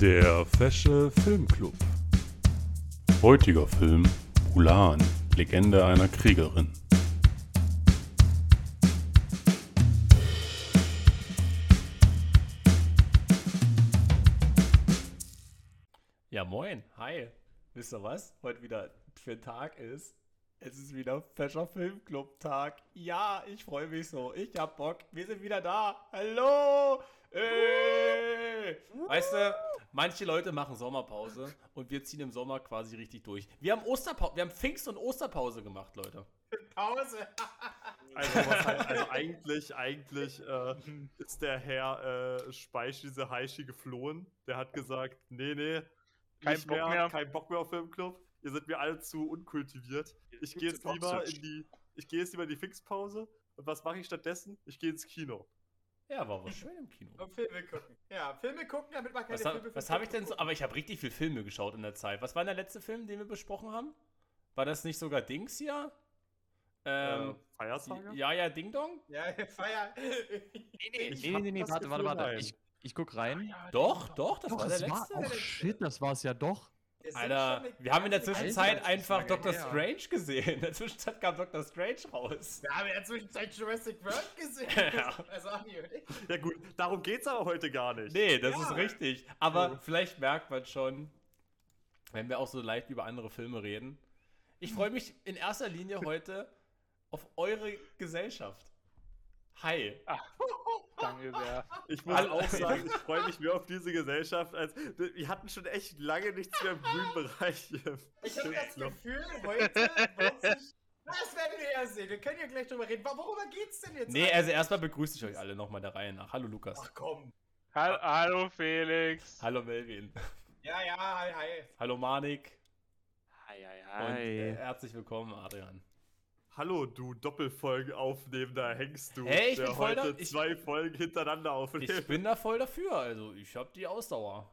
Der Fesche Filmclub. Heutiger Film Mulan, Legende einer Kriegerin. Ja, moin, hi. Wisst ihr was? Heute wieder für ein Tag ist? Es ist wieder Fescher Filmclub Tag. Ja, ich freue mich so. Ich hab Bock. Wir sind wieder da. Hallo! Ey! Weißt du, manche Leute machen Sommerpause und wir ziehen im Sommer quasi richtig durch. Wir haben Osterpause, wir haben Pfingst- und Osterpause gemacht, Leute. Pause. Also, halt, also eigentlich, eigentlich äh, ist der Herr äh, Speisch, diese Heishi, geflohen. Der hat gesagt, nee, nee, Kein Bock mehr. kein Bock mehr auf Filmclub. Ihr seid mir alle zu unkultiviert. Ich gehe jetzt lieber in die, ich gehe jetzt lieber in die Fixpause. Und was mache ich stattdessen? Ich gehe ins Kino. Ja, war was schön im Kino. Und Filme gucken. Ja, Filme gucken, damit man keine Was, hab, Filme was für habe ich denn so? Aber ich habe richtig viel Filme geschaut in der Zeit. Was war denn der letzte Film, den wir besprochen haben? War das nicht sogar Dings hier? Ähm, äh, Feiersaga? ja, ja, Ding Dong? Ja, Feier. Nee, nee, Ich nee, hab nee, nee, warte, warte, warte. Ich, ich guck rein. Doch, doch, das Doch, war der das war, letzte. oh shit, das war es ja doch. Alter, wir haben in der Zwischenzeit Zeit einfach Doctor her. Strange gesehen. In der Zwischenzeit kam Doctor Strange raus. Wir haben in der Zwischenzeit Jurassic World gesehen. Ja. Also, Andi und ich. Ja gut, darum geht's aber heute gar nicht. Nee, das Ja. ist richtig. Aber So. vielleicht merkt man schon, wenn wir auch so leicht über andere Filme reden. Ich freue mich in erster Linie heute auf eure Gesellschaft. Hi. Danke sehr. Ich muss Hallo. auch sagen, ich freue mich mehr auf diese Gesellschaft, als wir hatten schon echt lange nichts mehr im grünen Bereich. hier. Ich habe das Noch. Gefühl, heute. Das werden wir ja sehen. Wir können ja gleich drüber reden. Worüber geht's denn jetzt? Nee, eigentlich? also erstmal begrüße ich euch alle nochmal der Reihe nach. Hallo Lukas. Ach komm. Hallo, hallo Felix. Hallo Melvin. Ja, ja, hi, hi. Hallo Manik. Hi, hi, Und äh, herzlich willkommen, Adrian. Hallo, du Doppelfolgen-Aufnehmender Hengst, du. Hey, ich der bin voll heute da- ich- zwei Folgen hintereinander aufnimmt. Ich bin da voll dafür. Also, ich habe die Ausdauer.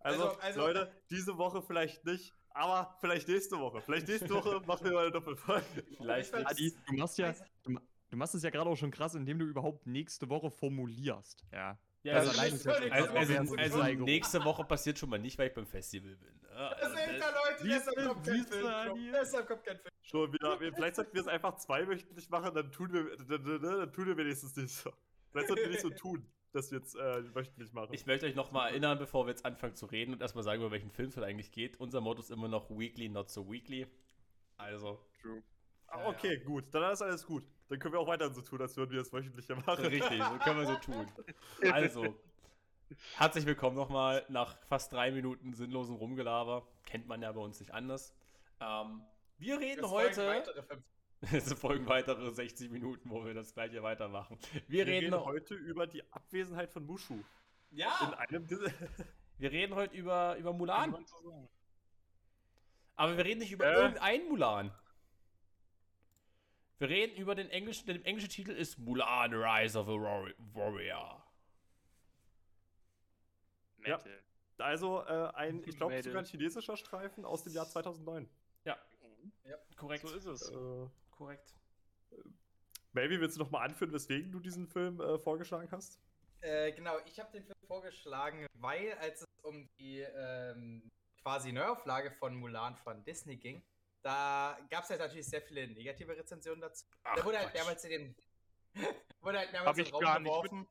Also, Also- also- Leute, diese Woche vielleicht nicht, aber vielleicht nächste Woche. Vielleicht nächste Woche machen wir mal eine Doppelfolge. Vielleicht Adi, du machst ja, du, du machst es ja gerade auch schon krass, indem du überhaupt nächste Woche formulierst. Ja. Ja, Also also, also, also, also nächste Woche passiert schon mal nicht, weil ich beim Festival bin. Ja, Das also sind da Leute, deshalb kommt kein Film. Deshalb kommt kein Film. Schon wieder. Vielleicht sollten wir es einfach zweiwöchentlich machen, dann tun wir, dann, tun wir wenigstens nicht so. Vielleicht sollten wir nicht so tun, dass wir jetzt äh, wöchentlich machen. Ich möchte euch nochmal erinnern, bevor wir jetzt anfangen zu reden und erstmal sagen, über welchen Film es heute eigentlich geht. Unser Motto ist immer noch Weekly, not so weekly. Also, Ah, okay, gut. Dann ist alles gut. Dann können wir auch weiter so tun, als würden wir das wöchentlicher machen. richtig, so können wir so tun. Also, herzlich willkommen nochmal nach fast drei Minuten sinnlosen Rumgelaber. Kennt man ja bei uns nicht anders. Ähm, wir reden Es heute. weitere Es folgen weitere 60 Minuten, wo wir das gleiche weitermachen. Wir, Wir reden, reden heute über die Abwesenheit von Mushu. In Ja, wir reden heute über, über Mulan. Aber wir reden nicht über Äh? irgendeinen Mulan. Wir reden über den englischen, der englische Titel ist Mulan Rise of a Warri- Warrior. Ja. Also äh, ein, ich glaube, sogar ein chinesischer Streifen aus dem Jahr 2009. Korrekt. So ist es. Äh, Korrekt. Maybe willst du noch mal anführen, weswegen du diesen Film äh, vorgeschlagen hast? äh, genau. Ich habe den Film vorgeschlagen, weil als es um die ähm, quasi Neuauflage von Mulan von Disney ging, da gab es halt natürlich sehr viele negative Rezensionen dazu. Ach, da wurde halt Quatsch. mehrmals in den wurde halt Hab in den Raum gar geworfen.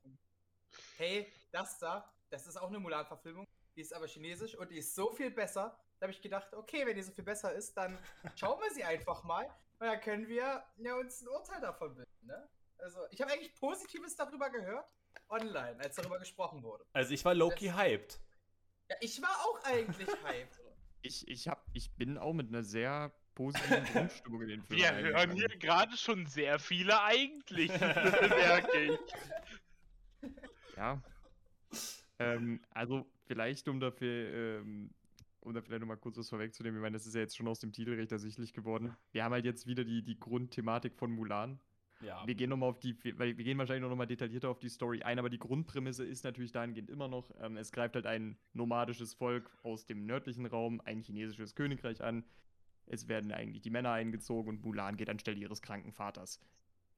Hey, das da, das ist auch eine Mulan-Verfilmung. Die ist aber chinesisch und die ist so viel besser. Da habe ich gedacht, okay, wenn die so viel besser ist, dann schauen wir sie einfach mal. Und dann können wir ja, uns ein Urteil davon bilden. Ne? Also, ich habe eigentlich Positives darüber gehört, online, als darüber gesprochen wurde. Also ich war Loki hyped. Ja, ich war auch eigentlich hyped. Ich, ich, hab, ich bin auch mit einer sehr positiven Grundstimmung in den Film Wir hören hier gerade schon sehr viele eigentlich. merke ich. Ja. Ähm, also vielleicht, um dafür, ähm, um da vielleicht nochmal kurz was vorwegzunehmen, ich meine, das ist ja jetzt schon aus dem Titel recht ersichtlich geworden. Wir haben halt jetzt wieder die, die Grundthematik von Mulan. Ja. Wir gehen nochmal auf die, weil wir gehen wahrscheinlich noch mal detaillierter auf die Story ein, aber die Grundprämisse ist natürlich dahingehend immer noch, ähm, es greift halt ein nomadisches Volk aus dem nördlichen Raum, ein chinesisches Königreich an. Es werden eigentlich die Männer eingezogen und Mulan geht anstelle ihres kranken Vaters.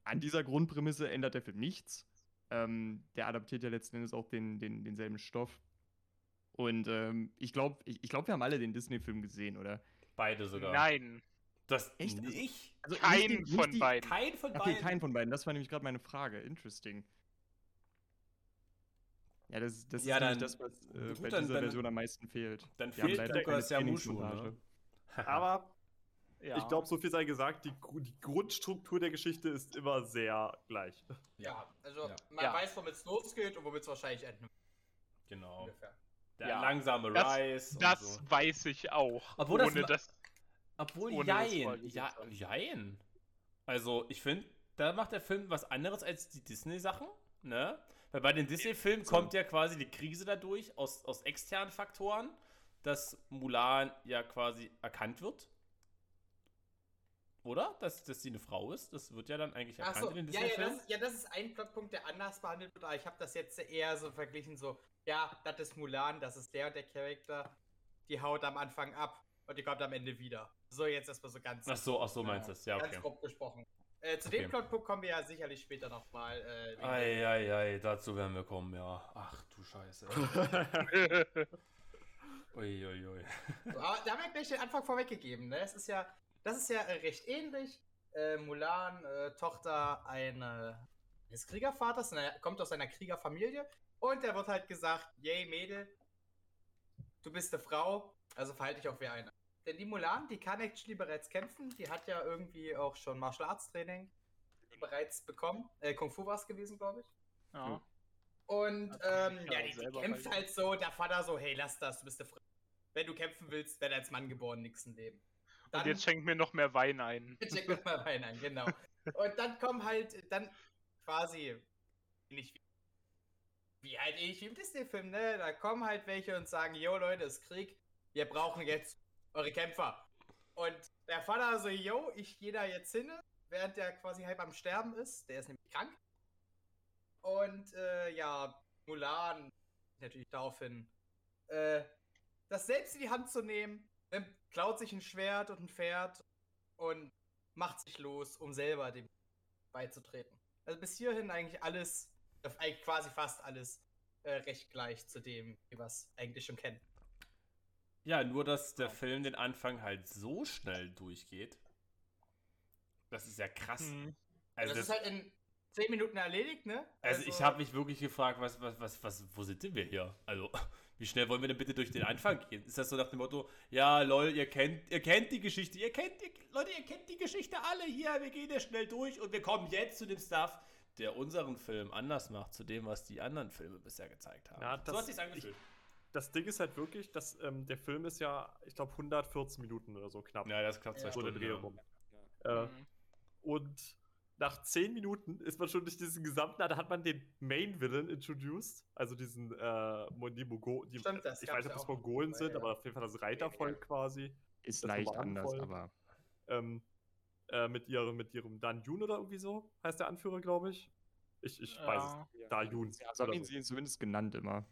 An dieser Grundprämisse ändert der Film nichts. Ähm, der adaptiert ja letzten Endes auch den, den, denselben Stoff. Und ähm, ich glaube, ich, ich glaub, wir haben alle den Disney-Film gesehen, oder? Beide sogar. Nein, Das Echt? Also- nicht? Also nicht kein die- nicht von die- beiden. Kein von Okay, beiden. kein von beiden. Das war nämlich gerade meine Frage. Interesting. Ja, das, das Ja, ist dann- das, was äh, gut, bei dann- dieser dann- Version am meisten fehlt. Dann Wir fehlt leider sogar keine sehr Mushu. Trainingsmontage. Ne? Aber Ja. ich glaube, so viel sei gesagt, die, die Grundstruktur der Geschichte ist immer sehr gleich. Ja, also Ja. man Ja. weiß, womit es losgeht und womit es wahrscheinlich enden. Genau. Ungefähr. Der Ja. langsame Das- Rise. und Das so. weiß ich auch. Obwohl das ohne ma- das, Obwohl, ohne jein. Ja, jein. Also, ich finde, da macht der Film was anderes als die Disney-Sachen, ne? Weil bei den Disney-Filmen kommt ja quasi die Krise dadurch aus, aus externen Faktoren, dass Mulan ja quasi erkannt wird. Oder? Dass, dass sie eine Frau ist. Das wird ja dann eigentlich erkannt Achso, in den ja, ja, Disney-Filmen. das, ja, das ist ein Plotpunkt, der anders behandelt wird, aber ich habe das jetzt eher so verglichen, so, ja, das ist Mulan, das ist der und der Charakter, die haut am Anfang ab und die kommt am Ende wieder. So, jetzt erstmal so ganz, Ach so, ach so meinst du es. Ja, ganz okay. grob gesprochen. Äh, zu Okay. dem Plotpunkt kommen wir ja sicherlich später nochmal. Äh, Eieiei, dazu werden wir kommen, ja. Ach du Scheiße. Uiuiui. So, aber da haben wir gleich den Anfang vorweggegeben. Ne? Es ist ja, das ist ja äh, recht ähnlich. Äh, Mulan, äh, Tochter eine, eines Kriegervaters, ne, kommt aus einer Kriegerfamilie und der wird halt gesagt, yay Mädel, du bist eine Frau, also verhalte dich auch wie eine. Denn die Mulan, die kann actually bereits kämpfen, die hat ja irgendwie auch schon Martial Arts Training bereits bekommen. Äh, Kung Fu war es gewesen, glaube ich. ja. Und Hat er ähm, ja, die, die kämpft halt so, der Vater so, hey, lass das, du bist eine Frau. Wenn du kämpfen willst, werde als Mann geboren, nix im Leben. Und jetzt schenkt mir noch mehr Wein ein. check das mal rein an, genau. Und dann kommen halt, dann quasi, nicht wie, wie halt ich wie im Disney-Film, ne? Da kommen halt welche und sagen, yo Leute, es ist Krieg, wir brauchen jetzt eure Kämpfer. Und der Vater so, yo, ich gehe da jetzt hin, während der quasi halb am Sterben ist, der ist nämlich krank. Und äh, ja, Mulan natürlich daraufhin, äh, das selbst in die Hand zu nehmen, klaut sich ein Schwert und ein Pferd und macht sich los, um selber dem beizutreten. Also bis hierhin eigentlich alles, äh, eigentlich quasi fast alles äh, recht gleich zu dem, wie wir es eigentlich schon kennen. Ja, nur dass der Film den Anfang halt so schnell durchgeht. Das ist ja krass. Hm. Also, das, das, ist halt in 10 Minuten erledigt, ne? also ich habe mich wirklich gefragt, was, was, was, was, wo sind denn wir hier? Also, wie schnell wollen wir denn bitte durch den Anfang gehen? Ist das so nach dem Motto, ja, lol, ihr kennt, ihr kennt die Geschichte, ihr kennt, ihr, Leute, ihr kennt die Geschichte alle hier, wir gehen hier schnell durch und wir kommen jetzt zu dem Stuff, der unseren Film anders macht, zu dem, was die anderen Filme bisher gezeigt haben. Ja, so das- hat sich's angefühlt. Das Ding ist halt wirklich, dass ähm, der Film ist ja, ich glaube, 114 Minuten oder so knapp. Ja, das klappt zwei Ja. Stunden. Dreh Ja. rum. Äh, Hm. Und nach 10 Minuten ist man schon durch diesen gesamten, da hat man den Main Villain introduced, also diesen, äh, die Mogo, die, Stimmt, das ich weiß nicht, ob ja es Mongolen sind, aber ja. auf jeden Fall das Reitervolk quasi, Ist leicht anders, aber ähm, äh, mit ihrem, mit ihrem Dan Yun oder irgendwie so, heißt der Anführer, glaube ich. Ich, ich weiß Ja. es. Da Yun. ja, so haben oder ihn sie zumindest genannt immer.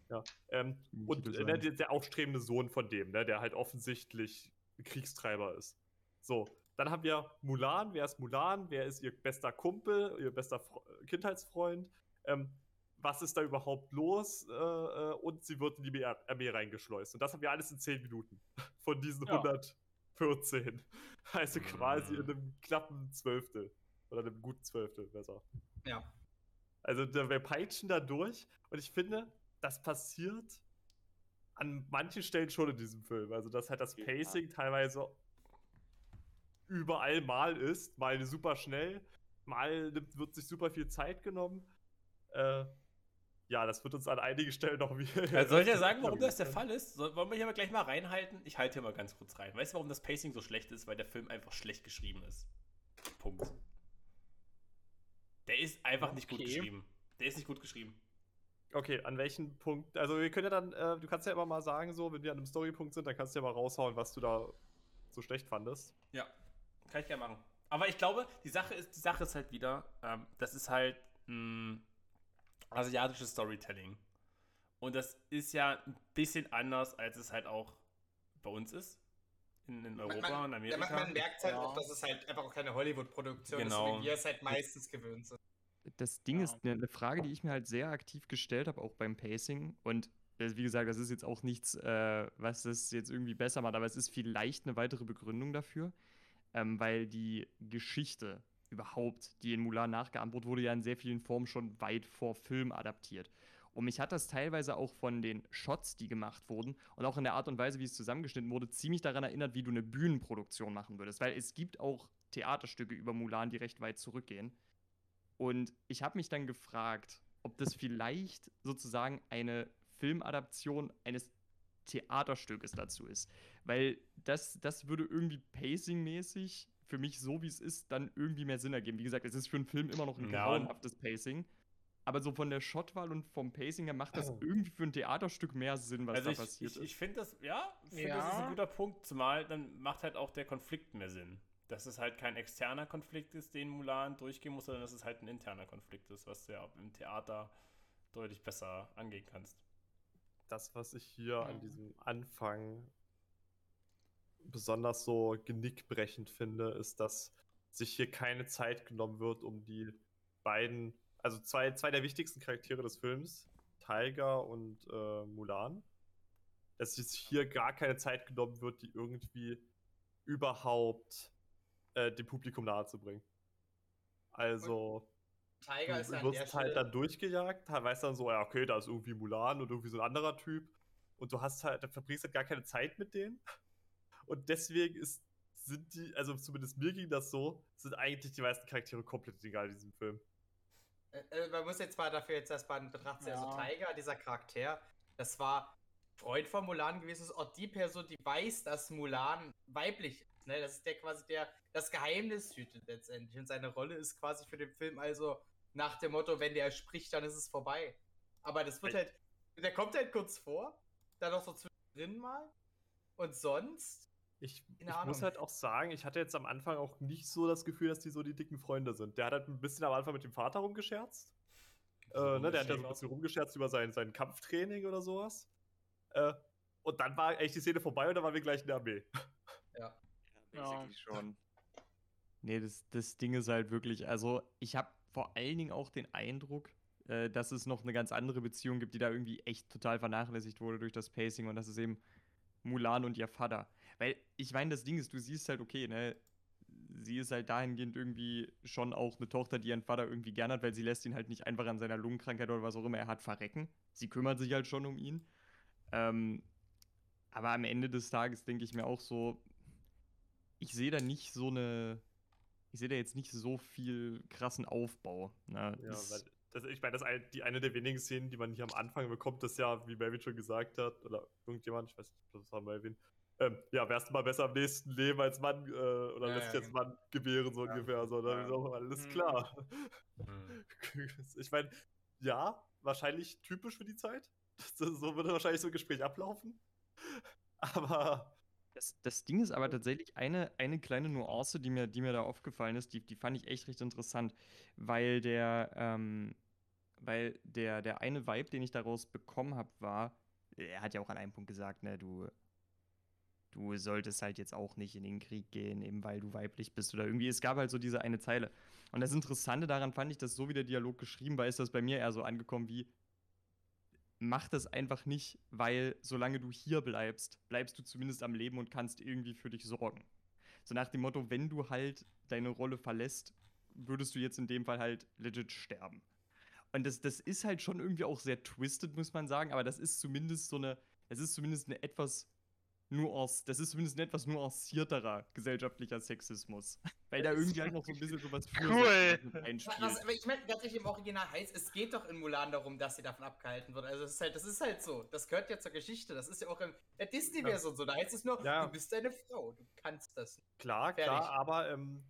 Ähm, Im und äh, ne, der, der aufstrebende Sohn von dem, ne, der halt offensichtlich Kriegstreiber ist. So, dann haben wir Mulan. Wer ist Mulan? Wer ist ihr bester Kumpel, ihr bester Fre Kindheitsfreund? Ähm, was ist da überhaupt los? Äh, äh, und sie wird in die Armee reingeschleust. Und das haben wir alles in 10 Minuten. Von diesen Ja. 114. Also quasi in Mhm. einem knappen Zwölftel. Oder einem guten Zwölftel, besser. Ja. Also wir peitschen da durch und ich finde, das passiert an manchen Stellen schon in diesem Film. Also dass halt das Ja. Pacing teilweise überall mal ist, mal super schnell, mal wird sich super viel Zeit genommen. Äh, ja, das wird uns an einigen Stellen noch wieder. Also soll ich ja sagen, warum das der Fall ist? Soll, wollen wir hier mal gleich mal reinhalten? Ich halte hier mal ganz kurz rein. Weißt du, warum das Pacing so schlecht ist? Weil der Film einfach schlecht geschrieben ist. Punkt. Der ist einfach nicht gut Okay. geschrieben. Der ist nicht gut geschrieben. Okay, an welchen Punkt? Also wir können ja dann, äh, du kannst ja immer mal sagen, so, wenn wir an einem Storypunkt sind, dann kannst du ja mal raushauen, was du da so schlecht fandest. Ja, kann ich gerne machen. Aber ich glaube, die Sache ist, die Sache ist halt wieder, ähm, das ist halt ein asiatisches Storytelling. Und das ist ja ein bisschen anders, als es halt auch bei uns ist. In, in Europa man, und Amerika. man, man merkt halt Ja. auch, dass es halt einfach auch keine Hollywood-Produktion Genau. ist, wie wir es halt meistens gewöhnt sind. Das Ding Ja. ist eine, eine Frage, die ich mir halt sehr aktiv gestellt habe, auch beim Pacing. Und das, wie gesagt, das ist jetzt auch nichts, äh, was das jetzt irgendwie besser macht, aber es ist vielleicht eine weitere Begründung dafür, ähm, weil die Geschichte überhaupt, die in Mulan nachgeahmt wurde ja in sehr vielen Formen schon weit vor Film adaptiert. Und mich hat das teilweise auch von den Shots, die gemacht wurden und auch in der Art und Weise, wie es zusammengeschnitten wurde, ziemlich daran erinnert, wie du eine Bühnenproduktion machen würdest. Weil es gibt auch Theaterstücke über Mulan, die recht weit zurückgehen. Und ich habe mich dann gefragt, ob das vielleicht sozusagen eine Filmadaption eines Theaterstückes dazu ist. Weil das, das würde irgendwie pacingmäßig für mich so, wie es ist, dann irgendwie mehr Sinn ergeben. Wie gesagt, es ist für einen Film immer noch ein Ja. grauenhaftes Pacing. Aber so von der Shotwahl und vom Pacing her macht das irgendwie für ein Theaterstück mehr Sinn, was also da ich, passiert ich, ist. ich finde das, ja, ich finde das ist Ja. ein guter Punkt, zumal dann macht halt auch der Konflikt mehr Sinn. Dass es halt kein externer Konflikt ist, den Mulan durchgehen muss, sondern dass es halt ein interner Konflikt ist, was du ja im Theater deutlich besser angehen kannst. das, was ich hier an diesem Anfang besonders so genickbrechend finde, ist, dass sich hier keine Zeit genommen wird, um die beiden, also zwei, zwei der wichtigsten Charaktere des Films, Tiger und äh, Mulan, dass sich hier gar keine Zeit genommen wird, die irgendwie überhaupt äh, dem Publikum nahezubringen. Also. Tiger Du ist der wirst halt dann durchgejagt, weißt dann so, ja, okay, da ist irgendwie Mulan und irgendwie so ein anderer Typ. Und du hast halt, dann verbringst halt gar keine Zeit mit denen. Und deswegen ist, sind die, also zumindest mir ging das so, sind eigentlich die meisten Charaktere komplett egal in diesem Film. Äh, äh, man muss jetzt mal dafür jetzt erstmal in Betracht ziehen. Also Ja. Tiger, dieser Charakter, das war Freund von Mulan gewesen, ist auch die Person, die weiß, dass Mulan weiblich ist. Ne? Das ist der quasi der das Geheimnis hütet letztendlich. Und seine Rolle ist quasi für den Film also nach dem Motto, wenn der spricht, dann ist es vorbei. Aber das wird halt, der kommt halt kurz vor, dann noch so zwischendrin mal. Und sonst, Ich, ich muss halt auch sagen, ich hatte jetzt am Anfang auch nicht so das Gefühl, dass die so die dicken Freunde sind. Der hat halt ein bisschen am Anfang mit dem Vater rumgescherzt. Äh, ne, der hat ja so ein bisschen rumgescherzt über sein, sein Kampftraining oder sowas. Äh, und dann war echt die Szene vorbei und dann waren wir gleich in der Armee. ja. Ja. schon. Nee, das, das Ding ist halt wirklich, also ich habe vor allen Dingen auch den Eindruck, äh, dass es noch eine ganz andere Beziehung gibt, die da irgendwie echt total vernachlässigt wurde durch das Pacing und das ist eben Mulan und ihr Vater. Weil ich meine, das Ding ist, du siehst halt, okay, ne, sie ist halt dahingehend irgendwie schon auch eine Tochter, die ihren Vater irgendwie gern hat, weil sie lässt ihn halt nicht einfach an seiner Lungenkrankheit oder was auch immer er hat verrecken. Sie kümmert sich halt schon um ihn. Ähm, aber am Ende des Tages denke ich mir auch so, ich sehe da nicht so eine, ich sehe da jetzt nicht so viel krassen Aufbau. Ne? Ja, weil das, ich meine, das ist ein, die eine der wenigen Szenen, die man hier am Anfang bekommt, das ja, wie Melvin schon gesagt hat, oder irgendjemand, ich weiß nicht, das war Melvin, ähm, ja, wärst du mal besser am nächsten Leben als Mann, äh, oder Ja, lässt ja, dich als Mann gebären, so Ja. ungefähr. So, dann Ja. ist auch alles Mhm. klar. Hm. Ich meine, ja, wahrscheinlich typisch für die Zeit. Das, so würde wahrscheinlich so ein Gespräch ablaufen. Aber Das, das Ding ist aber tatsächlich eine, eine kleine Nuance, die mir, die mir da aufgefallen ist, die, die fand ich echt recht interessant, weil der, ähm, weil der, der eine Vibe, den ich daraus bekommen habe, war, er hat ja auch an einem Punkt gesagt, ne, du, du solltest halt jetzt auch nicht in den Krieg gehen, eben weil du weiblich bist oder irgendwie, es gab halt so diese eine Zeile. Und das Interessante daran fand ich, dass so wie der Dialog geschrieben war, ist das bei mir eher so angekommen wie, mach das einfach nicht, weil solange du hier bleibst, bleibst du zumindest am Leben und kannst irgendwie für dich sorgen. So nach dem Motto, wenn du halt deine Rolle verlässt, würdest du jetzt in dem Fall halt legit sterben. Und das, das ist halt schon irgendwie auch sehr twisted, muss man sagen, aber das ist zumindest so eine, das ist zumindest eine etwas nuance, das ist zumindest ein etwas nuancierterer gesellschaftlicher Sexismus. Weil da irgendwie halt noch so ein bisschen sowas Cool. Einspielt. Was, aber ich meine, ganz ehrlich, im Original heißt, es geht doch in Mulan darum, dass sie davon abgehalten wird. Also das ist halt, das ist halt so. Das gehört ja zur Geschichte. Das ist ja auch im der Disney-Version so. Da heißt es nur, Ja. du bist eine Frau, du kannst das nicht. Klar, Fertig. klar, aber ähm,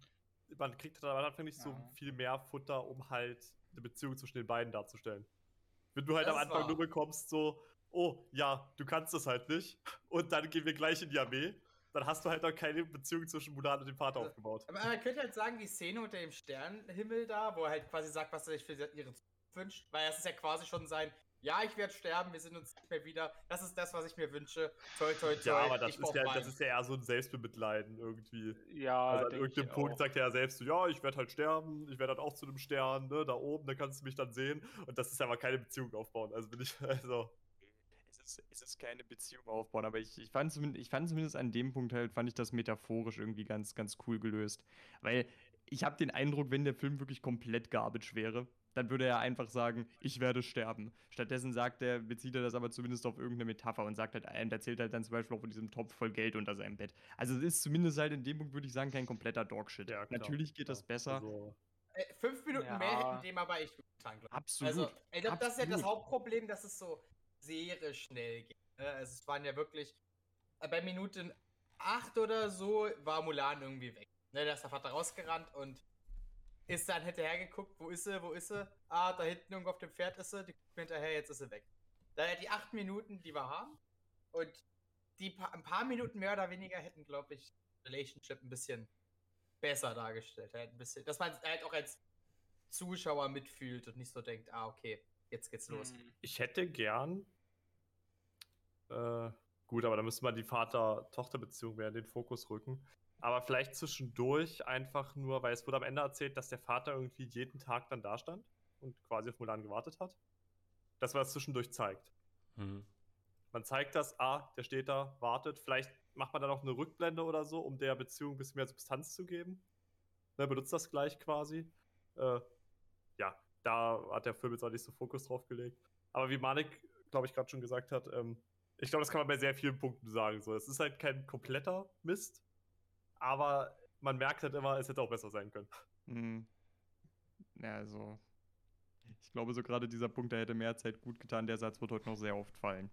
man kriegt dann am Anfang nicht so Ja. viel mehr Futter, um halt eine Beziehung zwischen den beiden darzustellen. Wenn du halt Das am Anfang war- nur bekommst, so, oh ja, du kannst das halt nicht, und dann gehen wir gleich in die Armee, dann hast du halt noch keine Beziehung zwischen Mulan und dem Vater Also- aufgebaut. Aber man könnte halt sagen, die Szene unter dem Sternenhimmel da, wo er halt quasi sagt, was er sich für ihre Zukunft wünscht, weil das ist ja quasi schon sein, ja, ich werde sterben, wir sind uns nicht mehr wieder, das ist das, was ich mir wünsche, toi, toi, toi, Ja, aber das ich ist ja, das ist ja eher so ein Selbstbemitleiden irgendwie. Ja, also an irgendeinem ich Punkt auch. sagt er ja selbst so, ja, ich werde halt sterben, ich werde halt auch zu einem Stern, ne, da oben, da kannst du mich dann sehen. Und das ist ja aber keine Beziehung aufbauen. Also bin ich, also. Es ist ist, es ist keine Beziehung aufbauen, aber ich, ich, fand zumindest, ich fand zumindest an dem Punkt halt, fand ich das metaphorisch irgendwie ganz, ganz cool gelöst. Weil ich habe den Eindruck, wenn der Film wirklich komplett garbage wäre, dann würde er einfach sagen, ich werde sterben. Stattdessen sagt er, bezieht er das aber zumindest auf irgendeine Metapher und sagt halt, und erzählt halt dann zum Beispiel auch von diesem Topf voll Geld unter seinem Bett. Also es ist zumindest halt in dem Punkt, würde ich sagen, kein kompletter Dogshit. Ja, klar, Natürlich geht das besser. Also, Äh, fünf Minuten Ja. mehr hätten dem aber echt gut getan. Absolut. Also, ich glaube, das ist ja das. Hauptproblem, dass es so sehr schnell geht. ne? Also, es waren ja wirklich, äh, bei Minute 8 oder so war Mulan irgendwie weg. Ne, da ist der Vater rausgerannt und ist dann hinterher geguckt, wo ist sie, wo ist sie? Ah, da hinten irgendwo auf dem Pferd ist sie, die guckt hinterher, jetzt ist sie weg. Daher die acht Minuten, die wir haben und die pa ein paar Minuten mehr oder weniger hätten, glaube ich, Relationship ein bisschen besser dargestellt. Halt ein bisschen, dass man halt auch als Zuschauer mitfühlt und nicht so denkt, ah, okay, jetzt geht's los. Ich hätte gern. Äh, gut, aber da müsste man die Vater-Tochter-Beziehung mehr in den Fokus rücken. Aber vielleicht zwischendurch einfach nur, weil es wurde am Ende erzählt, dass der Vater irgendwie jeden Tag dann da stand und quasi auf Mulan gewartet hat. Dass man das zwischendurch zeigt. Mhm. Man zeigt das, ah, der steht da, wartet. Vielleicht macht man dann noch eine Rückblende oder so, um der Beziehung ein bisschen mehr Substanz zu geben. Ne, benutzt das gleich quasi. Äh, ja, da hat der Film jetzt auch nicht so Fokus drauf gelegt. Aber wie Manik, glaube ich, gerade schon gesagt hat, ähm, ich glaube, das kann man bei sehr vielen Punkten sagen. So, es ist halt kein kompletter Mist, aber man merkt halt immer, es hätte auch besser sein können. Hm. Ja, also. Ich glaube, so gerade dieser Punkt, der hätte mehr Zeit gut getan. Der Satz wird heute noch sehr oft fallen.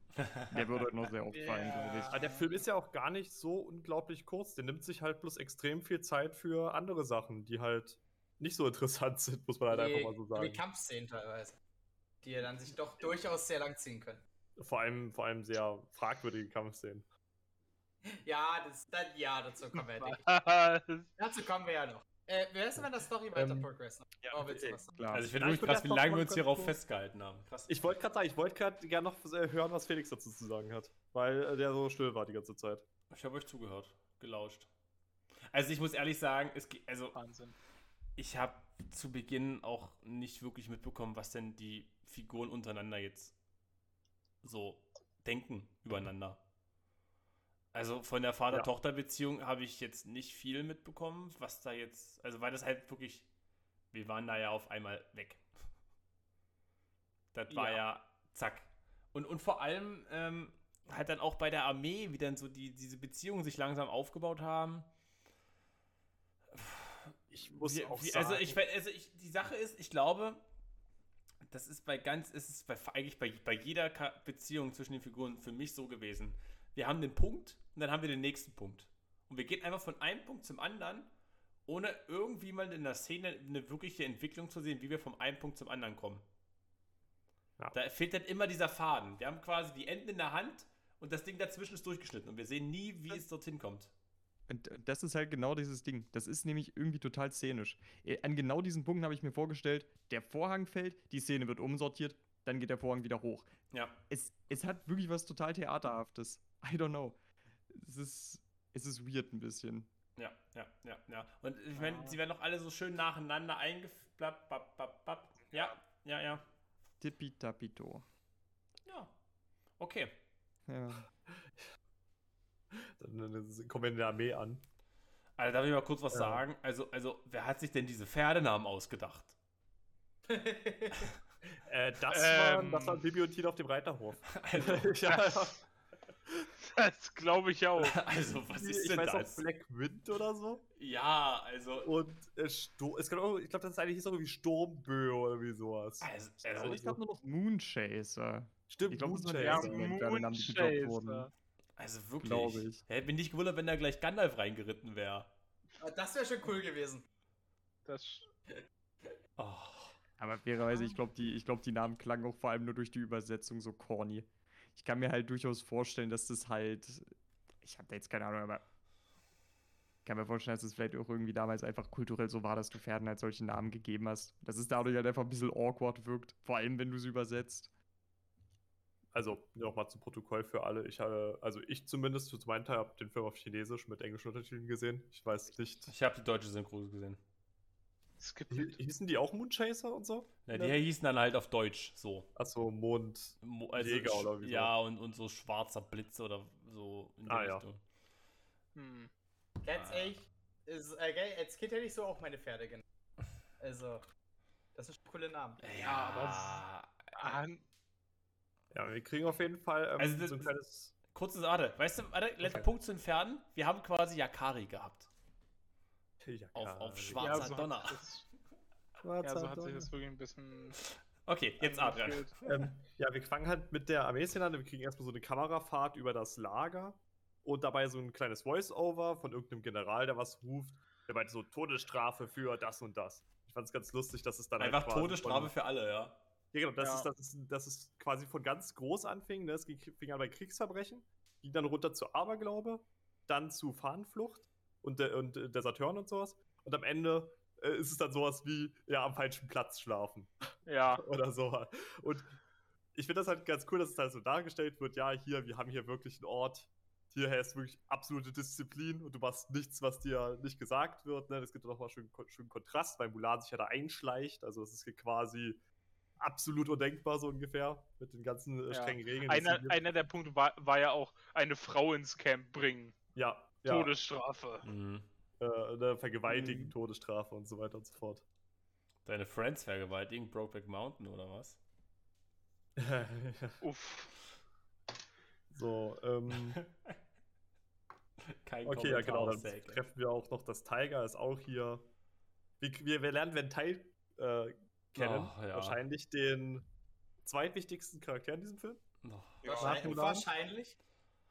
Der wird heute noch sehr oft fallen, glaube ich. Aber der Film ist ja auch gar nicht so unglaublich kurz. Der nimmt sich halt bloß extrem viel Zeit für andere Sachen, die halt nicht so interessant sind, muss man halt einfach mal so Die sagen. Kampfszenen teilweise. Die ja dann sich doch durchaus sehr lang ziehen können. Vor allem, vor allem sehr fragwürdige Kampfszenen. Ja, das, dann, ja, dazu kommen wir ja. Dazu kommen wir ja noch. Äh, wer ist denn, wenn das Story weiter Ähm, progressen? ja, oh, willst du was sagen? Klar. Also ich finde wirklich krass, wie lange mal wir uns hierauf festgehalten haben. Krass. Ich wollte gerade sagen, ich wollte gerade gerne noch äh, hören, was Felix dazu zu sagen hat. Weil äh, der so still war die ganze Zeit. Ich habe euch zugehört, gelauscht. Also ich muss ehrlich sagen, es also Wahnsinn. ich habe zu Beginn auch nicht wirklich mitbekommen, was denn die Figuren untereinander jetzt so denken übereinander. Also von der Vater-Tochter-Beziehung habe ich jetzt nicht viel mitbekommen, was da jetzt, also weil das halt wirklich, wir waren da ja auf einmal weg. Das war ja, Ja. zack. Und, und vor allem ähm, halt dann auch bei der Armee, wie dann so die, diese Beziehungen sich langsam aufgebaut haben. Ich muss Wie- auch wie, sagen. also, ich, also ich, die Sache ist, ich glaube, das ist bei ganz, es ist bei, eigentlich bei, bei jeder Beziehung zwischen den Figuren für mich so gewesen. Wir haben den Punkt und dann haben wir den nächsten Punkt. Und wir gehen einfach von einem Punkt zum anderen, ohne irgendwie mal in der Szene eine wirkliche Entwicklung zu sehen, wie wir vom einen Punkt zum anderen kommen. Ja. Da fehlt dann immer dieser Faden. Wir haben quasi die Enden in der Hand und das Ding dazwischen ist durchgeschnitten und wir sehen nie, wie es dorthin kommt. Und das ist halt genau dieses Ding. Das ist nämlich irgendwie total szenisch. Äh, An genau diesen Punkten habe ich mir vorgestellt, der Vorhang fällt, die Szene wird umsortiert, dann geht der Vorhang wieder hoch. Ja. Es, es hat wirklich was total Theaterhaftes. I don't know. Es ist, es ist weird ein bisschen. Ja, ja, ja, ja. Und ich meine, Ja. sie werden doch alle so schön nacheinander eingeflappt. Ja, ja, ja. Tippitapito. Ja. Okay. Ja. Dann, kommen wir in der Armee an. Also darf ich mal kurz was Ja. sagen? Also, also, wer hat sich denn diese Pferdenamen ausgedacht? Äh, das, Ähm. waren, das und Tina auf dem Reiterhof. Also, ja, Das, das glaube ich auch. also was ist ich denn weiß auch das? Black Wind oder so. Ja, also. Und äh, Sto es auch, ich glaube, das ist eigentlich so wie Sturmböe oder wie sowas. Also, Also also, ich glaube nur noch Moonchaser. Stimmt, ich glaub, das war der Moonchaser. wurden. Moonchaser. Also wirklich. Glaube ich. Hätte mich nicht gewundert, wenn da gleich Gandalf reingeritten wäre. das wäre schon cool gewesen. Das, Oh. Aber fairerweise, ich glaube, die, ich glaub, die Namen klangen auch vor allem nur durch die Übersetzung so corny. Ich kann mir halt durchaus vorstellen, dass das halt. Ich habe da jetzt keine Ahnung, aber. Ich kann mir vorstellen, dass es vielleicht auch irgendwie damals einfach kulturell so war, dass du Pferden halt solche Namen gegeben hast. Dass es dadurch halt einfach ein bisschen awkward wirkt. Vor allem, wenn du sie übersetzt. Also, nochmal zum Protokoll für alle. Ich habe, also ich zumindest für meinen Teil habe den Film auf Chinesisch mit englischen Untertiteln gesehen. Ich weiß nicht. Ich habe die deutsche Synchro gesehen. Es gibt Hi- Hießen die auch Moonchaser und so? Na, die hießen dann halt auf Deutsch so. Achso, Mond. Mo- Also Jäger oder wie so. Ja, und, und so schwarzer Blitz oder so in die Ah, ja. Richtung. hm. Ganz Ah. ehrlich, ist, äh, als Kind hätte ich so auch meine Pferde genannt. Also, das sind schon coole Namen. Ja, Ah, Ja, wir kriegen auf jeden Fall ähm, Also das- so ein kleines. Kurze Warte, weißt du, warte, letzter Okay. Punkt zu entfernen. Wir haben quasi Yakari gehabt. Ja, Auf- auf Schwarzer ja, so Donner. Hat sich das, Schwarzer ja, so hat sich Donner. das wirklich ein bisschen. Okay, jetzt Adrian. ähm, ja, wir fangen halt mit der Armeeszene an. Wir kriegen erstmal so eine Kamerafahrt über das Lager und dabei so ein kleines Voice-Over von irgendeinem General, der was ruft. Der meint so Todesstrafe für das und das. Ich fand es ganz lustig, dass es dann halt Einfach quasi Todesstrafe von, für alle, ja. Ja, genau, das, Ja. Ist, das, ist, das ist quasi von ganz groß anfing. Ne? Es ging, fing an bei Kriegsverbrechen, ging dann runter zu Aberglaube, dann zu Fahnenflucht und, der- und äh, Deserteuren und sowas. Und am Ende äh, ist es dann sowas wie, ja, am falschen Platz schlafen Ja, oder so. Und ich finde das halt ganz cool, dass es halt so dargestellt wird, ja, hier, wir haben hier wirklich einen Ort, hier herrscht wirklich absolute Disziplin und du machst nichts, was dir nicht gesagt wird. Ne? Das gibt doch mal schön, schön Kontrast, weil Mulan sich ja da einschleicht. Also es ist hier quasi absolut undenkbar, so ungefähr, mit den ganzen äh, Ja. strengen Regeln. einer, einer der Punkte war, war ja auch eine Frau ins Camp bringen. ja, ja, Todesstrafe. Mhm. äh, vergewaltigen, Mhm. Todesstrafe und so weiter und so fort. Deine Friends vergewaltigen, Brokeback Mountain oder was? Uff. so, ähm, Kein Okay, ja, genau. Dann treffen wir auch noch das Tiger, ist auch hier. Wir, wir, wir lernen Van Teil äh, kennen. Oh, ja. Wahrscheinlich den zweitwichtigsten Charakter in diesem Film. Oh. Wahrscheinlich. Mulan? wahrscheinlich.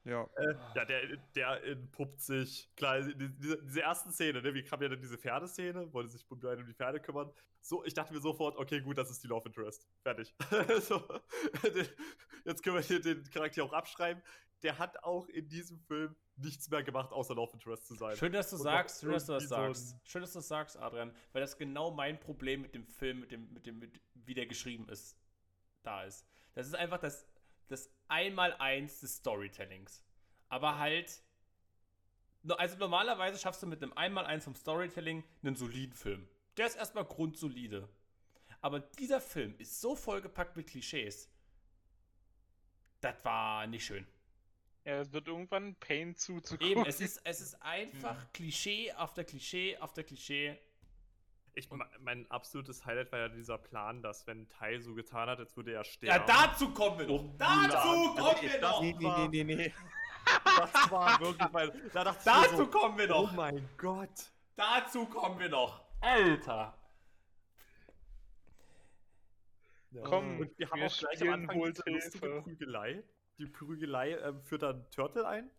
Ja. Äh, ja, der, der entpuppt sich. Klar, die- diese, diese ersten Szene, ne, wie kam ja dann diese Pferdeszene, wollte sich um um die Pferde kümmern. So, ich dachte mir sofort, okay, gut, das ist die Love Interest. Fertig. so, den- jetzt können wir hier den Charakter auch abschreiben. Der hat auch in diesem Film nichts mehr gemacht, außer Love Interest zu sein. Schön, dass du Und sagst, schön, dass du das irgendwie so sagst. Schön, dass du das sagst, Adrian, weil das genau mein Problem mit dem Film, mit dem, mit dem, mit, wie der geschrieben ist, da ist. Das ist einfach das, das Einmaleins des Storytellings. Aber halt, also normalerweise schaffst du mit einem Einmaleins vom Storytelling einen soliden Film. Der ist erstmal grundsolide. Aber dieser Film ist so vollgepackt mit Klischees. Das war nicht schön. Ja, es wird irgendwann Pain zuzugucken. Eben, es ist, es ist einfach Klischee auf der Klischee auf der Klischee. Ich, me- mein absolutes Highlight war ja dieser Plan, dass wenn Tai so getan hat, als würde er Ja, sterben. dazu kommen wir noch. Dazu kommen Also, wir das noch. Nee, nee, nee, nee, nee. Das war wirklich mein. Da dachte ich mir Dazu so, kommen wir Oh noch. mein Gott. Dazu kommen wir noch. Alter. Ja. Komm, und wir haben wir auch gleich am Anfang diese lustige. Prügelei. Die Prügelei ähm, führt dann Turtle ein.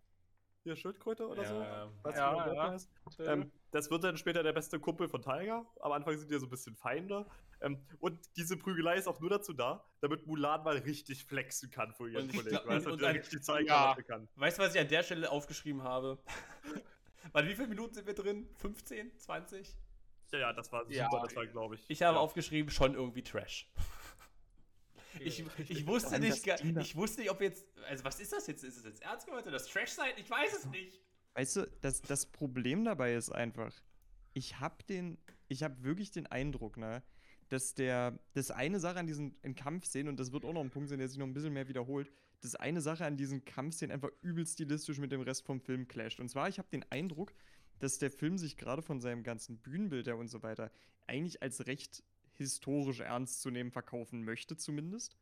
Hier Schildkröte oder Ja, so. ja. Weißt Ja, du, ja. heißt? Ähm, das wird dann später der beste Kumpel von Tiger. Am Anfang sind die ja so ein bisschen Feinde. Ähm, und diese Prügelei ist auch nur dazu da, damit Mulan mal richtig flexen kann vor ihren Und Kollegen. Weißt du, und- und der und- richtig zeigen ja. kann, was kann. Weißt du, was ich an der Stelle aufgeschrieben habe? Warte, wie viele Minuten sind wir drin? 15? 20? Ja, ja, das war Ja. das war, glaube ich. Ich habe ja. aufgeschrieben, schon irgendwie Trash. Ich, ich wusste nicht, ich wusste nicht, ob jetzt, also was ist das jetzt? Ist es jetzt ernst gemeint oder das Trash sein? Ich weiß es nicht. Weißt du, das, das Problem dabei ist einfach, ich habe den, ich habe wirklich den Eindruck, ne, dass der, das eine Sache an diesen in Kampfszenen, und das wird auch noch ein Punkt sein, der sich noch ein bisschen mehr wiederholt, das eine Sache an diesen Kampfszenen einfach übel stilistisch mit dem Rest vom Film clasht. Und zwar, ich habe den Eindruck, dass der Film sich gerade von seinem ganzen Bühnenbild her und so weiter eigentlich als recht historisch ernst zu nehmen verkaufen möchte, zumindest.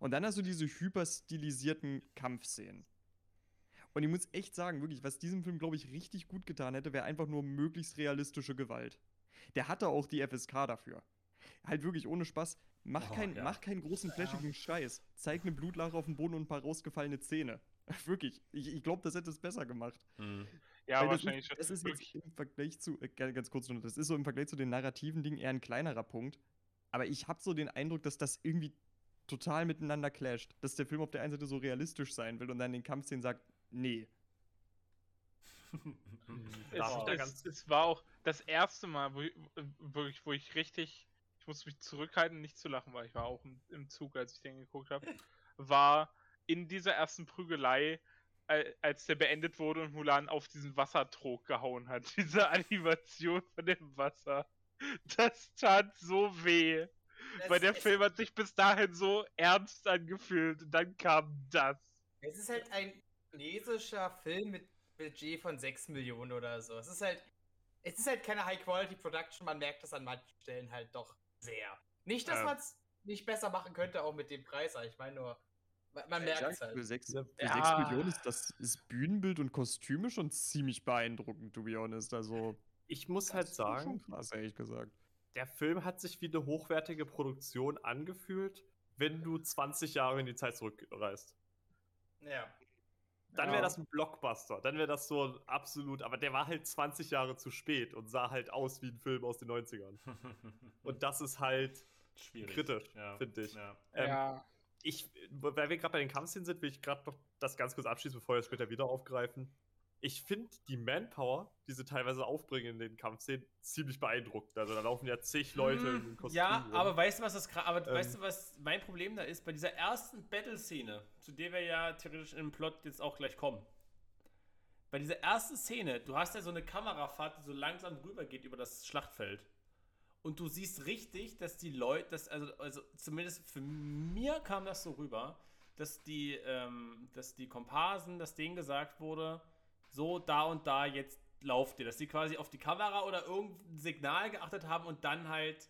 Und dann hast du diese hyperstilisierten Kampfszenen. Und ich muss echt sagen, wirklich, was diesem Film, glaube ich, richtig gut getan hätte, wäre einfach nur möglichst realistische Gewalt. Der hatte auch die FSK dafür. Halt wirklich ohne Spaß. Mach, Oh, kein, ja. mach keinen großen, flashigen Scheiß. Zeig eine Blutlache auf dem Boden und ein paar rausgefallene Zähne. Wirklich. Ich, ich glaube, das hätte es besser gemacht. Ja, Weil das wahrscheinlich ist, schon. das ist Wirklich. jetzt im Vergleich zu, äh, ga- ganz kurz noch, das ist so im Vergleich zu den narrativen Dingen eher ein kleinerer Punkt. Aber ich habe so den Eindruck, dass das irgendwie total miteinander clasht. Dass der Film auf der einen Seite so realistisch sein will und dann in den Kampfszenen sagt, nee. Es, ganz- es war auch das erste Mal, wo ich, wo ich, wo ich richtig, ich muss mich zurückhalten, nicht zu lachen, weil ich war auch im, im Zug, als ich den geguckt habe, war in dieser ersten Prügelei, als der beendet wurde und Mulan auf diesen Wassertrog gehauen hat. Diese Animation von dem Wasser. Das tat so weh. Das- Weil der Film hat sich bis dahin so ernst angefühlt und dann kam das. Es ist halt ein chinesischer Film mit Budget von 6 Millionen oder so. Es ist halt, es ist halt keine High-Quality-Production, man merkt das an manchen Stellen halt doch sehr. Nicht, dass Ähm. man es nicht besser machen könnte, auch mit dem Preis, aber ich meine nur, man, merkt es halt. Für 6 Ja. für sechs Millionen ist das ist Bühnenbild und Kostüme schon ziemlich beeindruckend, to be honest. Also, Ich muss halt sagen, krass, ehrlich gesagt. der Film hat sich wie eine hochwertige Produktion angefühlt, wenn du 20 Jahre in die Zeit zurückreist. Ja. Dann Ja. wäre das ein Blockbuster. Dann wäre das so absolut, aber der war halt 20 Jahre zu spät und sah halt aus wie ein Film aus den 90ern. Und das ist halt Schwierig. kritisch, ja. finde ich. Ja. Ähm, ja. Ich, weil wir gerade bei den Kampfszenen sind, will ich gerade noch das ganz kurz abschließen, bevor wir es später wieder aufgreifen. Ich finde die Manpower, die sie teilweise aufbringen in den Kampfszenen, ziemlich beeindruckend. Also da laufen ja zig Leute in Kostümen. Hm, Ja, rum. aber weißt du, was das aber Ähm. weißt du, was mein Problem da ist? Bei dieser ersten Battle-Szene, zu der wir ja theoretisch im Plot jetzt auch gleich kommen. Bei dieser ersten Szene, du hast ja so eine Kamerafahrt, die so langsam rübergeht über das Schlachtfeld. Und du siehst richtig, dass die Leute, dass, also, also zumindest für mir kam das so rüber, dass die, ähm, dass die Komparsen, dass denen gesagt wurde, so da und da jetzt lauft ihr. Dass die quasi auf die Kamera oder irgendein Signal geachtet haben und dann halt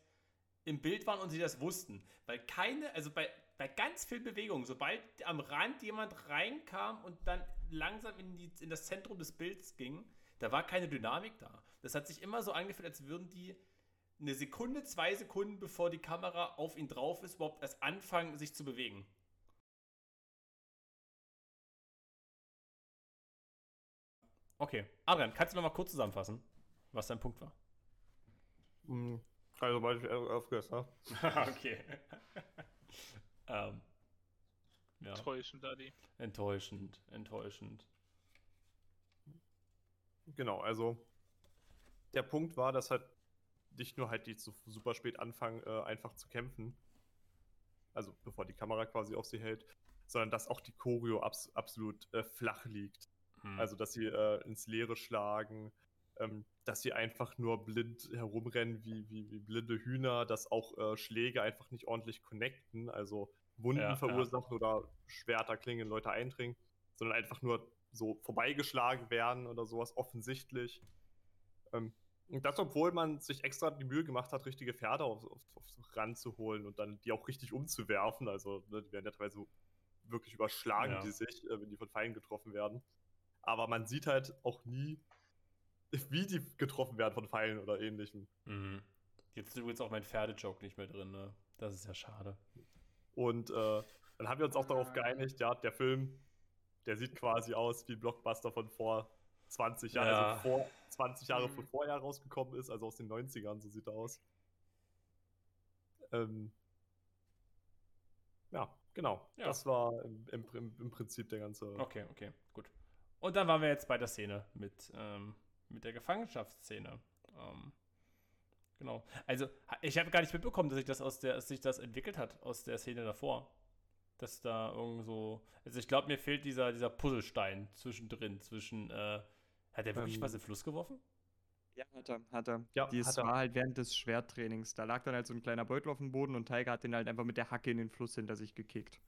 im Bild waren und sie das wussten. Weil keine, also bei, bei ganz viel Bewegung, sobald am Rand jemand reinkam und dann langsam in, die, in das Zentrum des Bilds ging, da war keine Dynamik da. Das hat sich immer so angefühlt, als würden die eine Sekunde, zwei Sekunden, bevor die Kamera auf ihn drauf ist, überhaupt erst anfangen, sich zu bewegen. Okay, Adrian, kannst du noch mal kurz zusammenfassen, was dein Punkt war? Hm, Also, weil ich aufgehört ne? okay. ähm, ja, Enttäuschend, Adi. enttäuschend, enttäuschend. Genau, also der Punkt war, dass halt nicht nur halt die so super spät anfangen, äh, einfach zu kämpfen, also bevor die Kamera quasi auf sie hält, sondern dass auch die Choreo abs absolut äh, flach liegt. Hm. Also, dass sie äh, ins Leere schlagen, ähm, dass sie einfach nur blind herumrennen wie, wie, wie blinde Hühner, dass auch äh, Schläge einfach nicht ordentlich connecten, also Wunden Ja, ja. verursachen oder Schwerter klingen, in Leute eindringen, sondern einfach nur so vorbeigeschlagen werden oder sowas offensichtlich. Ähm, und das, obwohl man sich extra die Mühe gemacht hat, richtige Pferde auf, auf, auf ranzuholen und dann die auch richtig umzuwerfen. Also, ne, die werden ja teilweise wirklich überschlagen, Ja. die sich, äh, wenn die von Feinden getroffen werden. Aber man sieht halt auch nie, wie die getroffen werden von Pfeilen oder ähnlichem. Mhm. Jetzt ist übrigens auch mein Pferdejoke nicht mehr drin, ne? Das ist ja schade. Und äh, dann haben wir uns auch darauf geeinigt, ja, der Film, der sieht quasi aus wie ein Blockbuster von vor 20 Jahren, Ja. also vor 20 Jahre Mhm. bevor er rausgekommen ist, also aus den 90ern, so sieht er aus. Ähm, ja, genau. Ja. Das war im, im, im Prinzip der ganze. Okay, okay, gut. Und dann waren wir jetzt bei der Szene mit, ähm, mit der Gefangenschaftsszene. Ähm, genau. Also, ich habe gar nicht mitbekommen, dass sich das aus der, dass sich das entwickelt hat aus der Szene davor. Dass da irgend so. Also ich glaube, mir fehlt dieser, dieser Puzzlestein zwischendrin, zwischen, äh, hat er wirklich Ähm, was in den Fluss geworfen? Ja, hat er, hat er. Ja, er. war halt während des Schwerttrainings. Da lag dann halt so ein kleiner Beutel auf dem Boden und Tiger hat den halt einfach mit der Hacke in den Fluss hinter sich gekickt.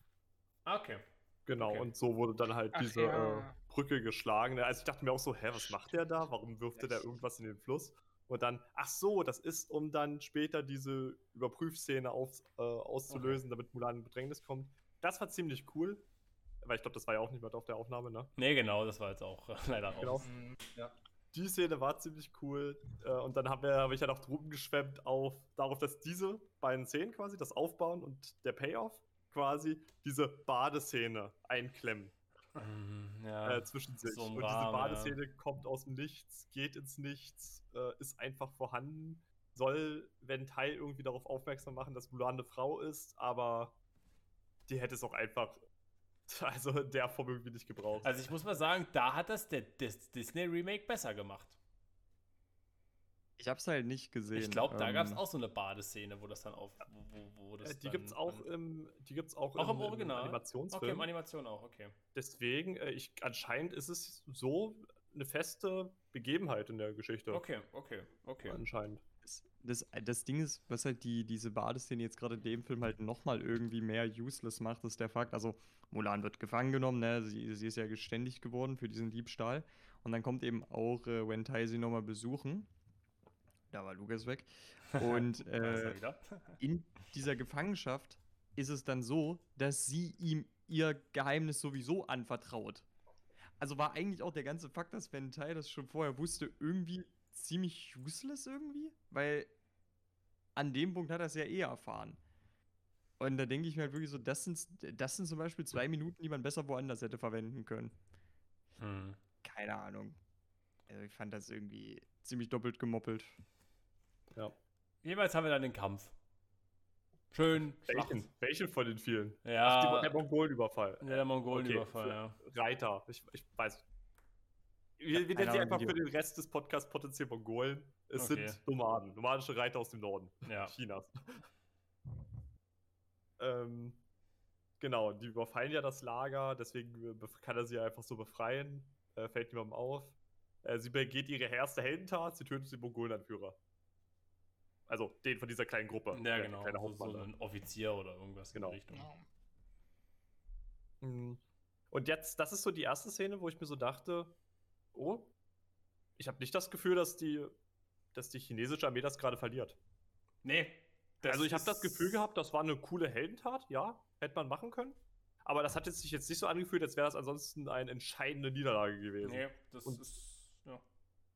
Ah, okay. Genau, Okay. und so wurde dann halt Ach diese ja. äh, Brücke geschlagen. Also ich dachte mir auch so, hä, was macht der da? Warum wirft er da irgendwas in den Fluss? Und dann, ach so, das ist, um dann später diese Überprüfszene auf, äh, auszulösen, damit Mulan in Bedrängnis kommt. Das war ziemlich cool. Weil ich glaube, das war ja auch nicht mehr auf der Aufnahme, ne? Nee, genau, das war jetzt auch äh, leider raus. Genau. Mhm, Ja. Die Szene war ziemlich cool. Äh, und dann habe ich ja noch drum geschwemmt auf, darauf, dass diese beiden Szenen quasi, das Aufbauen und der Payoff, quasi diese Badeszene einklemmen. Mhm, ja. äh, zwischen sich. so und Rahmen, diese ja. Badeszene kommt aus dem Nichts, geht ins Nichts, äh, ist einfach vorhanden, soll, wenn Teil irgendwie darauf aufmerksam machen, dass Mulan eine Frau ist, aber die hätte es auch einfach, also der Form irgendwie nicht gebraucht. Also ich muss mal sagen, da hat das der Dis Disney Remake besser gemacht. Ich hab's halt nicht gesehen. Ich glaube, da ähm, gab es auch so eine Badeszene, wo das dann auf. Wo, wo, wo das äh, die dann, gibt's auch im, die gibt's auch, Auch im Original? Animationsfilm. Okay, im Animation auch, okay. Deswegen, äh, ich, anscheinend ist es so eine feste Begebenheit in der Geschichte. Okay, okay, okay. Anscheinend. Das, das, Ding ist, was halt die, diese Badeszene jetzt gerade in dem Film halt nochmal irgendwie mehr useless macht, ist der Fakt, also Mulan wird gefangen genommen, ne? sie, sie ist ja geständig geworden für diesen Diebstahl. Und dann kommt eben auch äh, Wentai sie nochmal besuchen. Da war Lukas weg. Und äh, in dieser Gefangenschaft ist es dann so, dass sie ihm ihr Geheimnis sowieso anvertraut. Also war eigentlich auch der ganze Fakt, dass Van Tai das schon vorher wusste, irgendwie ziemlich useless irgendwie, weil an dem Punkt hat er es ja eh erfahren. Und da denke ich mir halt wirklich so, das sind, das sind zum Beispiel zwei Minuten, die man besser woanders hätte verwenden können. Hm. Keine Ahnung. Also ich fand das irgendwie ziemlich doppelt gemoppelt. Ja. Jeweils haben wir dann den Kampf. Schön. Welchen? Welchen von den vielen? Ja, Ach, die, der Mongolenüberfall. ja, der Mongolenüberfall, Okay, ja. Reiter. Ich, ich weiß. Wir, wir nennen sie einfach für den Rest des Podcasts potenziell Mongolen. Es Okay. sind Nomaden. Nomadische Reiter aus dem Norden Ja. Chinas. ähm, genau, die überfallen ja das Lager, deswegen äh, kann er sie einfach so befreien. Äh, fällt niemandem auf. Äh, sie begeht ihre erste Heldentat, sie tötet den Mongolenanführer. Also den von dieser kleinen Gruppe. Ja, genau. So, so ein Offizier oder irgendwas Genau. in die Richtung. Mhm. Und jetzt, das ist so die erste Szene, wo ich mir so dachte, oh, ich habe nicht das Gefühl, dass die, dass die chinesische Armee das gerade verliert. Nee. also ich habe das Gefühl gehabt, das war eine coole Heldentat, ja, hätte man machen können. Aber das hat jetzt sich jetzt nicht so angefühlt, als wäre das ansonsten eine entscheidende Niederlage gewesen. Nee, das Und- ist. Ja.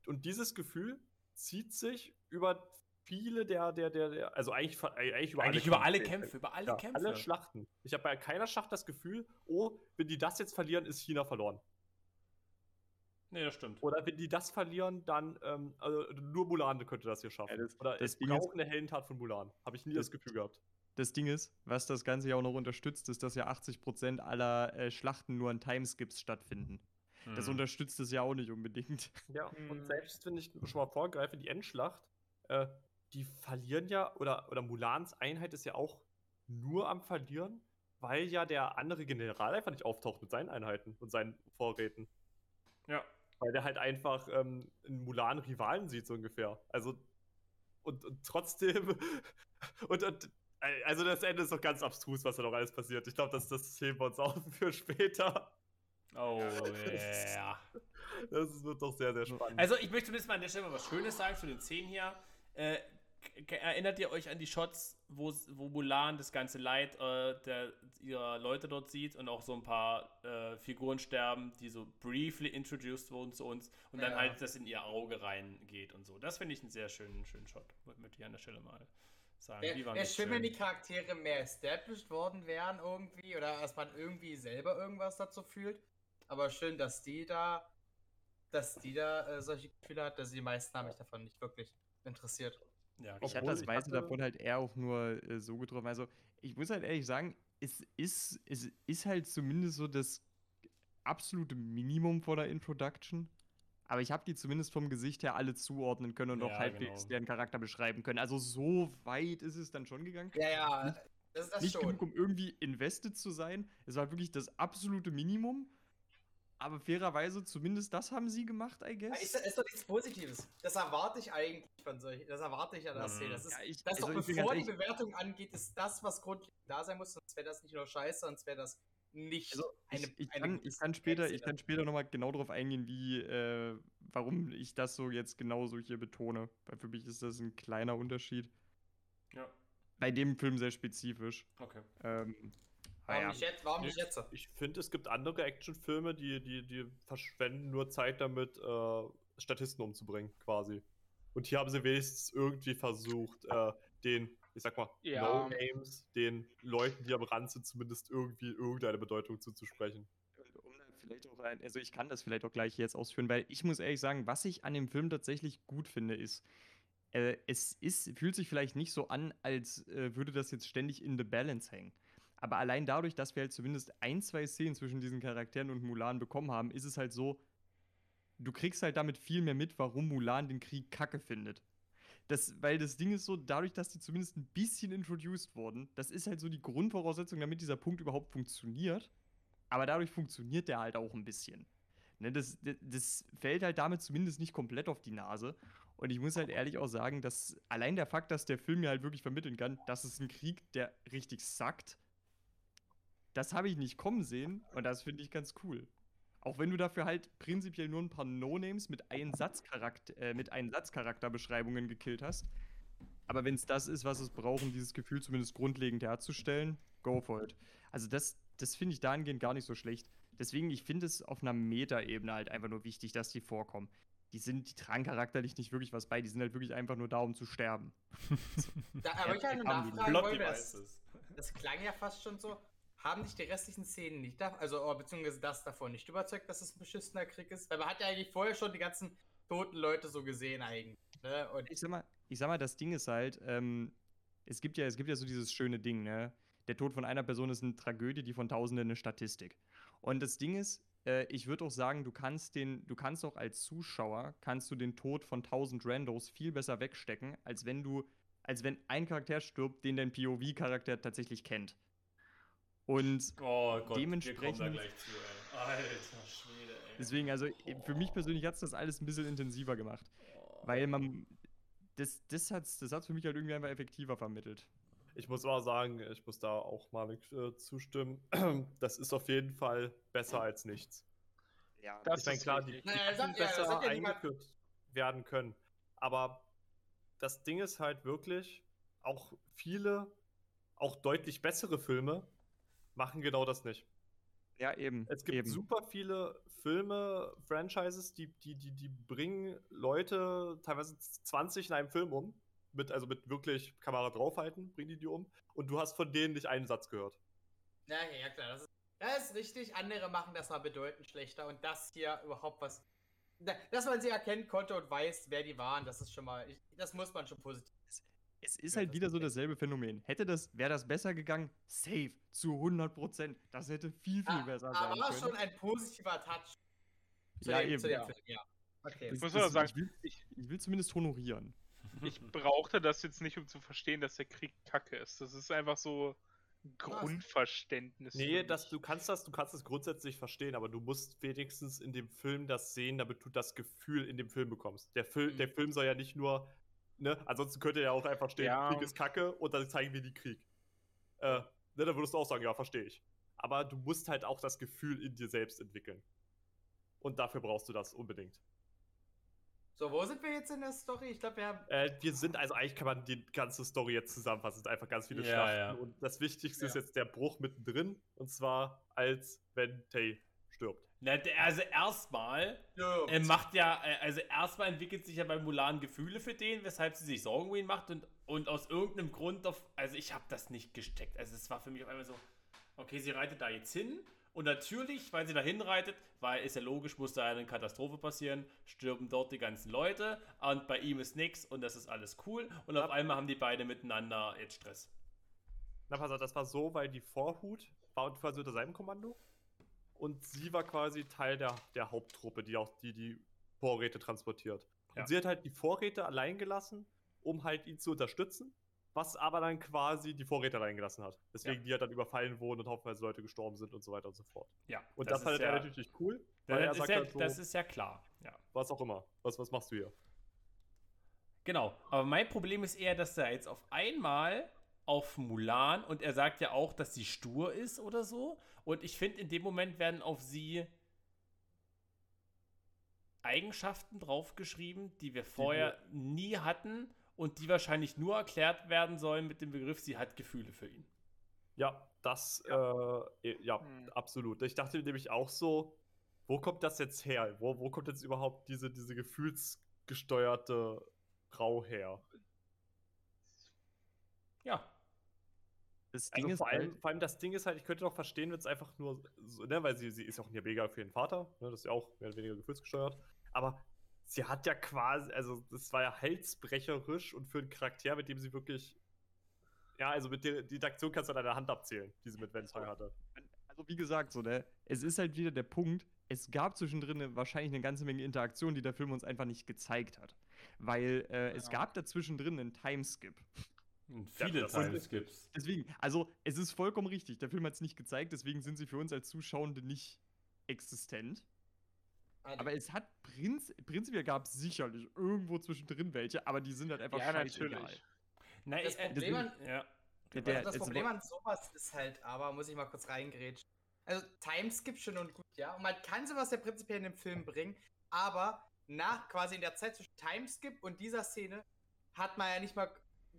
Und dieses Gefühl zieht sich über viele der, der, der, der also eigentlich, äh, eigentlich über Eigentlich alle über alle Kämpfe. Kämpfe, über alle ja, Kämpfe. alle Schlachten. Ich habe bei keiner Schlacht das Gefühl, oh, wenn die das jetzt verlieren, ist China verloren. Nee, das stimmt. Oder wenn die das verlieren, dann ähm, also nur Mulan könnte das hier schaffen. Ja, das- Oder das es Ding ist- braucht eine Heldentat von Mulan. Habe ich nie Das- das Gefühl gehabt. Das Ding ist, was das Ganze ja auch noch unterstützt, ist, dass ja 80% aller äh, Schlachten nur an Timeskips stattfinden. Das Hm. unterstützt es ja auch nicht unbedingt. Ja, Hm. und selbst wenn ich schon mal vorgreife, die Endschlacht, äh, die verlieren ja, oder, oder Mulans Einheit ist ja auch nur am Verlieren, weil ja der andere General einfach nicht auftaucht mit seinen Einheiten und seinen Vorräten. Ja. Weil der halt einfach ähm, in Mulan Rivalen sieht, so ungefähr. Also, und, und trotzdem, und, und, also das Ende ist doch ganz abstrus, was da noch alles passiert. Ich glaube, das, das heben wir uns auf für später. Oh, ja. Das wird doch sehr, sehr spannend. Also, ich möchte zumindest mal an der Stelle mal was Schönes sagen zu den Szenen hier. Äh, erinnert ihr euch an die Shots, wo, wo Mulan das ganze Leid äh, der, ihrer Leute dort sieht und auch so ein paar äh, Figuren sterben, die so briefly introduced wurden zu uns und dann Ja. halt das in ihr Auge reingeht und so. Das finde ich einen sehr schönen, schönen Shot. Möchte ich an der Stelle mal sagen. Wäre schön, wenn die Charaktere mehr established worden wären irgendwie oder dass man irgendwie selber irgendwas dazu fühlt. Aber schön, dass die da, dass die da äh, solche Gefühle hat, dass die meisten haben mich davon nicht wirklich interessiert. Ja, Ich hatte das meiste hatte- davon halt eher auch nur äh, so getroffen. Also, ich muss halt ehrlich sagen, es ist, es ist halt zumindest so das absolute Minimum vor der Introduction. Aber ich habe die zumindest vom Gesicht her alle zuordnen können und auch Ja, halbwegs genau. deren Charakter beschreiben können. Also, so weit ist es dann schon gegangen. Ja, ja, Nicht- das ist das Nicht schon. genug, um irgendwie invested zu sein. Es war wirklich das absolute Minimum. Aber fairerweise, zumindest das haben sie gemacht, I Ja, guess. Ist, ist doch nichts Positives. Das erwarte ich eigentlich von solchen. Das erwarte ich an der Mhm. Szene. Das ist, Ja, ich- das ist also doch bevor die Bewertung angeht, ist das, was grundlegend da sein muss. Sonst wäre das nicht nur scheiße, sonst wäre das nicht Also eine. ich, ich, eine kann, ich kann später, ich kann später nochmal genau darauf eingehen, wie, äh, warum ich das so jetzt genauso hier betone. Weil für mich ist das ein kleiner Unterschied. Ja, Bei dem Film sehr spezifisch. okay. Ähm, Warum ja. nicht jetzt? Warum nicht jetzt? Ich finde, es gibt andere Actionfilme, die, die, die verschwenden nur Zeit damit, äh, Statisten umzubringen, quasi. Und hier haben sie wenigstens irgendwie versucht, äh, den, ich sag mal, Ja. No-Names, den Leuten, die am Rand sind, zumindest irgendwie irgendeine Bedeutung zuzusprechen. Und um dann vielleicht auch ein, also ich kann das vielleicht auch gleich jetzt ausführen, weil ich muss ehrlich sagen, was ich an dem Film tatsächlich gut finde, ist, äh, es ist, fühlt sich vielleicht nicht so an, als äh, würde das jetzt ständig in the balance hängen. Aber allein dadurch, dass wir halt zumindest ein, zwei Szenen zwischen diesen Charakteren und Mulan bekommen haben, ist es halt so, du kriegst halt damit viel mehr mit, warum Mulan den Krieg kacke findet. Das, weil das Ding ist so, dadurch, dass die zumindest ein bisschen introduced wurden, das ist halt so die Grundvoraussetzung, damit dieser Punkt überhaupt funktioniert. Aber dadurch funktioniert der halt auch ein bisschen. Ne, das, das, fällt halt damit zumindest nicht komplett auf die Nase. Und ich muss halt ehrlich auch sagen, dass allein der Fakt, dass der Film mir halt wirklich vermitteln kann, dass es ein Krieg, der richtig sackt, das habe ich nicht kommen sehen und das finde ich ganz cool. Auch wenn du dafür halt prinzipiell nur ein paar No-Names mit Einsatzcharakter, äh, mit Einsatzcharakterbeschreibungen gekillt hast. Aber wenn es das ist, was es braucht, um dieses Gefühl zumindest grundlegend herzustellen, go for it. Also das, das finde ich dahingehend gar nicht so schlecht. Deswegen, ich finde es auf einer Meta-Ebene halt einfach nur wichtig, dass die vorkommen. Die sind, die tragen charakterlich nicht wirklich was bei, die sind halt wirklich einfach nur da, um zu sterben. Da, aber ich habe eine Nachfrage, das, das klang ja fast schon so. Haben dich die restlichen Szenen nicht, also oh, beziehungsweise das davon nicht überzeugt, dass es ein beschissener Krieg ist? Weil man hat ja eigentlich vorher schon die ganzen toten Leute so gesehen eigentlich. Ne? Ich sag mal, ich sag mal, das Ding ist halt, ähm, es gibt ja, es gibt ja so dieses schöne Ding, ne? Der Tod von einer Person ist eine Tragödie, die von Tausenden eine Statistik. Und das Ding ist, äh, ich würde auch sagen, du kannst den, du kannst auch als Zuschauer, kannst du den Tod von 1000 Randos viel besser wegstecken, als wenn du, als wenn ein Charakter stirbt, den dein POV-Charakter tatsächlich kennt. Und Oh Gott, wir kommen da Dementsprechend- gleich zu, ey. Alter Schwede, ey. deswegen, also für mich persönlich hat es das alles ein bisschen intensiver gemacht. Weil man, das, das hat es das hat's für mich halt irgendwie einfach effektiver vermittelt. Ich muss aber sagen, ich muss da auch mal äh, zustimmen. Das ist auf jeden Fall besser als nichts. Ja, Das ich meine, ist klar, die, die Naja, hätten sagt besser ja eingeführt werden können. Aber das Ding ist halt wirklich, auch viele, auch deutlich bessere Filme machen genau das nicht. ja eben. Es gibt eben. super viele Filme, Franchises, die, die, die, die bringen Leute teilweise 20 in einem Film um. Mit, also mit wirklich Kamera draufhalten, bringen die die um. Und du hast von denen nicht einen Satz gehört. Ja, ja, ja, klar, das ist, das ist richtig. Andere machen das mal bedeutend schlechter und das hier überhaupt was. Da- Dass man sie erkennen konnte und weiß, wer die waren, das ist schon mal. Ich, das muss man schon positiv. Es ist Ja, halt wieder so dasselbe Phänomen. Hätte das, wäre das besser gegangen? Safe, zu 100 Prozent. Das hätte viel, viel Ah, besser sein aber können. schon ein positiver Touch zu Ja, dem, eben, zu dem ja. Film, ja. Okay. Das- muss das- aber sagen, ich, will, ich- ich will zumindest honorieren. Ich brauchte das jetzt nicht, um zu verstehen, dass der Krieg kacke ist. Das ist einfach so ein Grundverständnis. Nee, das, du kannst das, du kannst das grundsätzlich verstehen, aber du musst wenigstens in dem Film das sehen, damit du das Gefühl in dem Film bekommst. Der, Fil Mhm. der Film soll ja nicht nur, ne, ansonsten könnte ja auch einfach stehen, Ja. Krieg ist Kacke und dann zeigen wir die Krieg. Äh, ne, dann würdest du auch sagen, ja, verstehe ich. Aber du musst halt auch das Gefühl in dir selbst entwickeln. Und dafür brauchst du das unbedingt. So, wo sind wir jetzt in der Story? Ich glaube, wir haben. Äh, wir sind, also eigentlich kann man die ganze Story jetzt zusammenfassen. Es sind einfach ganz viele Ja, Schlachten. ja. Und das Wichtigste ist Ja. jetzt der Bruch mittendrin. Und zwar, als wenn Tay stirbt. Na, also erstmal Ja, Er macht ja, äh, also erstmal entwickelt sich ja bei Mulan Gefühle für den, weshalb sie sich Sorgen um ihn macht und, und aus irgendeinem Grund auf, also ich habe das nicht gesteckt. Also es war für mich auf einmal so, okay, sie reitet da jetzt hin und natürlich, weil sie da hinreitet, weil ist ja logisch, muss da eine Katastrophe passieren, stürben dort die ganzen Leute und bei ihm ist nix und das ist alles cool und auf einmal haben die beide miteinander jetzt Stress. Na, pass auf, das war so, weil die Vorhut war quasi unter seinem Kommando. Und sie war quasi Teil der, der Haupttruppe, die auch die, die Vorräte transportiert. Ja. Und sie hat halt die Vorräte allein gelassen, um halt ihn zu unterstützen, was aber dann quasi die Vorräte allein gelassen hat. Deswegen die halt dann überfallen wurden und haufenweise Leute gestorben sind und so weiter und so fort. Ja, Und das, ist fand ja, er natürlich cool, weil er das, ist sagt ja, halt so, das ist ja klar, ja. was auch immer. Was, was machst du hier? Genau, aber mein Problem ist eher, dass er jetzt auf einmal auf Mulan und er sagt ja auch, dass sie stur ist oder so. Und ich finde, in dem Moment werden auf sie Eigenschaften draufgeschrieben, die wir vorher nie hatten und die wahrscheinlich nur erklärt werden sollen mit dem Begriff, sie hat Gefühle für ihn. Ja, das, ja, äh, ja Hm. absolut. Ich dachte nämlich auch so, wo kommt das jetzt her? Wo, wo kommt jetzt überhaupt diese, diese gefühlsgesteuerte Frau her? Ja, Das Ding Also vor, allem, halt, vor allem das Ding ist halt, ich könnte doch verstehen, wenn es einfach nur so, ne, weil sie, sie ist ja auch ein Mega für ihren Vater, ne, das ist ja auch mehr oder weniger gefühlsgesteuert, aber sie hat ja quasi, also das war ja halsbrecherisch und für einen Charakter, mit dem sie wirklich, ja, also mit der die Interaktion kannst du an deiner Hand abzählen, die sie mit Ventai hatte. also wie gesagt, so, ne, es ist halt wieder der Punkt, es gab zwischendrin eine- wahrscheinlich eine ganze Menge Interaktion, die der Film uns einfach nicht gezeigt hat. Weil äh, es Ja. gab dazwischen drin einen Timeskip. Und Ja, viele das- Timeskips. Deswegen, also es ist vollkommen richtig, der Film hat es nicht gezeigt, deswegen sind sie für uns als Zuschauende nicht existent. Aber es hat Prinz, prinzipiell gab es sicherlich irgendwo zwischendrin welche, aber die sind halt einfach Ja, scheißegal. natürlich. Nein, Das äh, Problem an- ja. Der, Also der, das Problem an sowas ist halt, aber muss ich mal kurz reingrätschen. Also Timeskip schon und gut, ja. Und man kann sowas ja prinzipiell in den Film bringen, aber nach quasi in der Zeit zwischen Timeskip und dieser Szene hat man ja nicht mal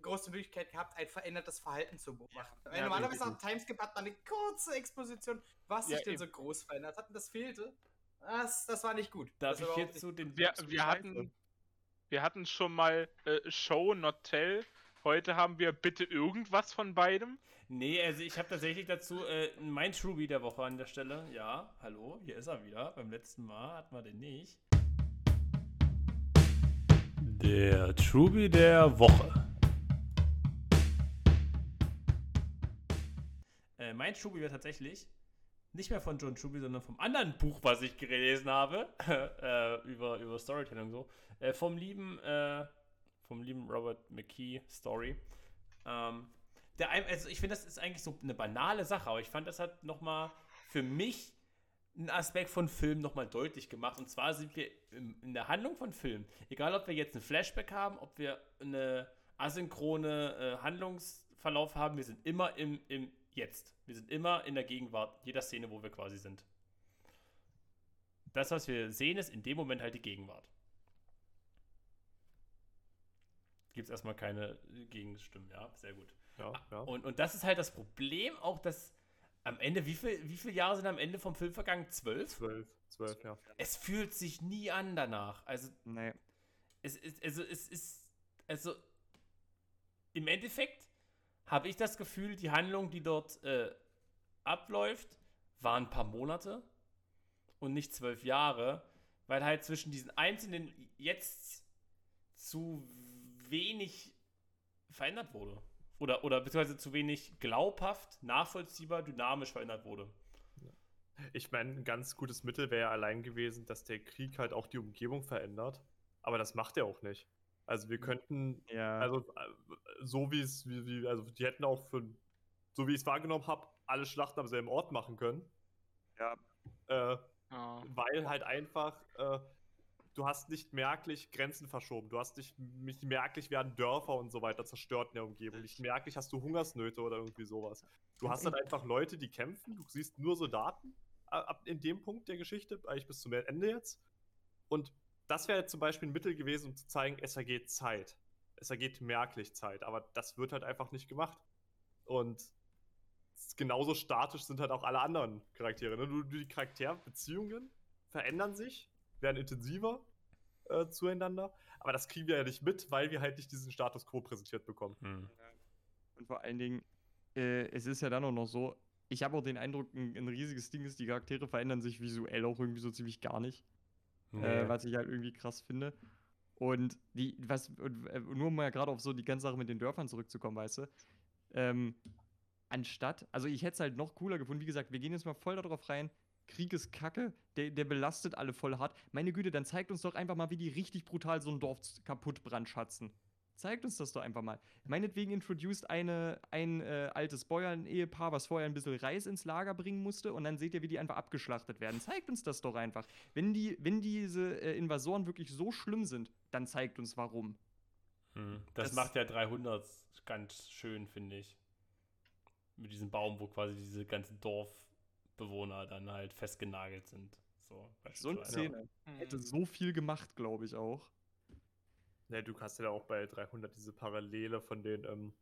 große Möglichkeit gehabt, ein verändertes Verhalten zu beobachten. Ja, normalerweise am Timeskip hat man eine kurze Exposition, was Ja, sich denn eben. so groß verändert hat. Und das fehlte. Das, das war nicht gut. Darf das ich jetzt so den Wir, wir, hatten, wir hatten schon mal äh, Show, not tell. Heute haben wir bitte irgendwas von beidem. Nee, also ich habe tatsächlich dazu äh, mein Truby der Woche an der Stelle. Ja, hallo, hier ist er wieder. Beim letzten Mal hatten wir den nicht. Der Truby der Woche. Mein Truby wäre tatsächlich nicht mehr von John Truby, sondern vom anderen Buch, was ich gelesen habe, äh, über, über Storytelling und so. Äh, vom lieben, äh, vom lieben Robert McKee Story. Ähm, der, also ich finde, das ist eigentlich so eine banale Sache, aber ich fand, das hat nochmal für mich einen Aspekt von Film nochmal deutlich gemacht. Und zwar sind wir in der Handlung von Film, egal ob wir jetzt einen Flashback haben, ob wir eine asynchrone äh, Handlungsverlauf haben, wir sind immer im, im Jetzt. Wir sind immer in der Gegenwart, jeder Szene, wo wir quasi sind. Das, was wir sehen, ist in dem Moment halt die Gegenwart. Gibt es erstmal keine Gegenstimmen, ja, sehr gut. Ja, ja. Und, und das ist halt das Problem, auch dass am Ende, wie, viel, wie viele Jahre sind am Ende vom Film vergangen? Zwölf? Zwölf, zwölf, ja. Es fühlt sich nie an danach. Also, Nee. es ist, also, es ist, also, im Endeffekt habe ich das Gefühl, die Handlung, die dort äh, abläuft, waren ein paar Monate und nicht zwölf Jahre, weil halt zwischen diesen einzelnen jetzt zu wenig verändert wurde. Oder, oder beziehungsweise zu wenig glaubhaft, nachvollziehbar, dynamisch verändert wurde. Ich meine, ein ganz gutes Mittel wäre ja allein gewesen, dass der Krieg halt auch die Umgebung verändert. Aber das macht er auch nicht. Also wir könnten, Ja. also so wie es, wie, wie, also die hätten auch für, so wie ich es wahrgenommen habe, alle Schlachten am selben Ort machen können. Ja. Äh, Ja. weil halt einfach, äh, du hast nicht merklich Grenzen verschoben. Du hast nicht, nicht merklich werden Dörfer und so weiter zerstört in der Umgebung. Nicht merklich hast du Hungersnöte oder irgendwie sowas. Du hast halt einfach Leute, die kämpfen. Du siehst nur Soldaten äh, ab in dem Punkt der Geschichte, eigentlich bis zum Ende jetzt. Und das wäre jetzt zum Beispiel ein Mittel gewesen, um zu zeigen, es vergeht Zeit. Es vergeht merklich Zeit. Aber das wird halt einfach nicht gemacht. Und genauso statisch sind halt auch alle anderen Charaktere. Ne? Die Charakterbeziehungen verändern sich, werden intensiver äh, zueinander, aber das kriegen wir ja nicht mit, weil wir halt nicht diesen Status quo präsentiert bekommen. Hm. Und vor allen Dingen, äh, es ist ja dann auch noch so, ich habe auch den Eindruck, ein, ein riesiges Ding ist, die Charaktere verändern sich visuell auch irgendwie so ziemlich gar nicht. Äh, was ich halt irgendwie krass finde. Und die, was, und, äh, nur um mal gerade auf so die ganze Sache mit den Dörfern zurückzukommen, weißt du, ähm, anstatt, also ich hätte es halt noch cooler gefunden, wie gesagt, wir gehen jetzt mal voll darauf rein, Krieg ist kacke, der, der belastet alle voll hart. Meine Güte, dann zeigt uns doch einfach mal, wie die richtig brutal so ein Dorf kaputt brandschatzen. Zeigt uns das doch einfach mal. Meinetwegen introduced eine, ein äh, altes Bäuernehepaar, was vorher ein bisschen Reis ins Lager bringen musste, und dann seht ihr, wie die einfach abgeschlachtet werden. Zeigt uns das doch einfach. Wenn, die, wenn diese äh, Invasoren wirklich so schlimm sind, dann zeigt uns warum. Hm. Das, Das- macht der 300 ganz schön, finde ich. Mit diesem Baum, wo quasi diese ganzen Dorfbewohner dann halt festgenagelt sind. So, So eine. Szene hätte so viel gemacht, glaube ich auch. Ja, du hast ja auch bei 300 diese Parallele von den ähm,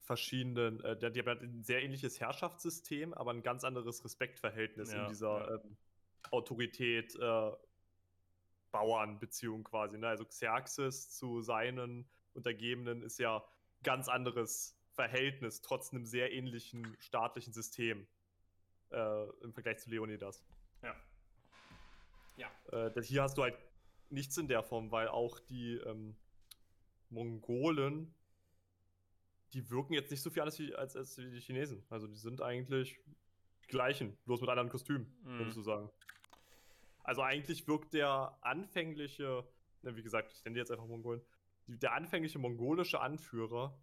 verschiedenen, äh, der, die haben ein sehr ähnliches Herrschaftssystem, aber ein ganz anderes Respektverhältnis Ja, in dieser ja. ähm, Autorität äh, Bauernbeziehung quasi. Ne? Also Xerxes zu seinen Untergebenen ist ja ganz anderes Verhältnis, trotz einem sehr ähnlichen staatlichen System äh, im Vergleich zu Leonidas. Ja. Ja. Äh, hier hast du halt nichts in der Form, weil auch die ähm, Mongolen, die wirken jetzt nicht so viel anders wie, als, als die Chinesen. Also die sind eigentlich gleichen, bloß mit anderen Kostümen, Mhm. würdest du sagen. Also eigentlich wirkt der anfängliche, na, wie gesagt, ich nenne die jetzt einfach Mongolen, der anfängliche mongolische Anführer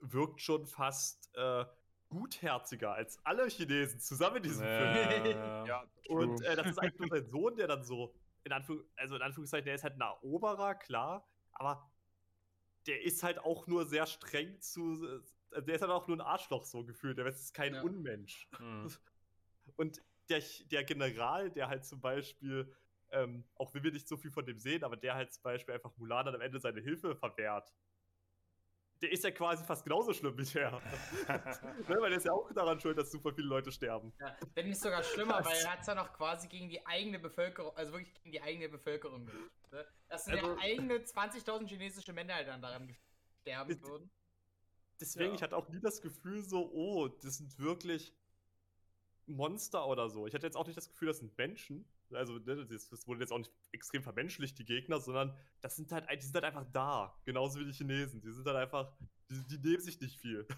wirkt schon fast äh, gutherziger als alle Chinesen zusammen in diesem Film. Ja, Ja, Und äh, das ist eigentlich nur sein Sohn, der dann so, in, Anführung, also in Anführungszeichen, der ist halt ein Eroberer, klar, aber der ist halt auch nur sehr streng zu, äh, der ist halt auch nur ein Arschloch so gefühlt, der ist kein Ja. Unmensch. Hm. Und der, der General, der halt zum Beispiel, ähm, auch wenn wir nicht so viel von dem sehen, aber der halt zum Beispiel einfach Mulan dann am Ende seine Hilfe verwehrt, der ist ja quasi fast genauso schlimm wie der. ne, weil der ist ja auch daran schuld, dass super viele Leute sterben. Ja, wenn nicht sogar schlimmer, weil er hat es ja noch quasi gegen die eigene Bevölkerung, also wirklich gegen die eigene Bevölkerung gemacht. Ne? Das sind Also- ja eigene 20.000 chinesische Männer, die dann daran sterben würden. Deswegen, Ja. ich hatte auch nie das Gefühl so, oh, das sind wirklich Monster oder so. Ich hatte jetzt auch nicht das Gefühl, das sind Menschen. Also, ne, das, wurde jetzt auch nicht extrem vermenschlicht, die Gegner, sondern das sind halt, die sind halt einfach da. Genauso wie die Chinesen. Die sind halt einfach, die, die nehmen sich nicht viel.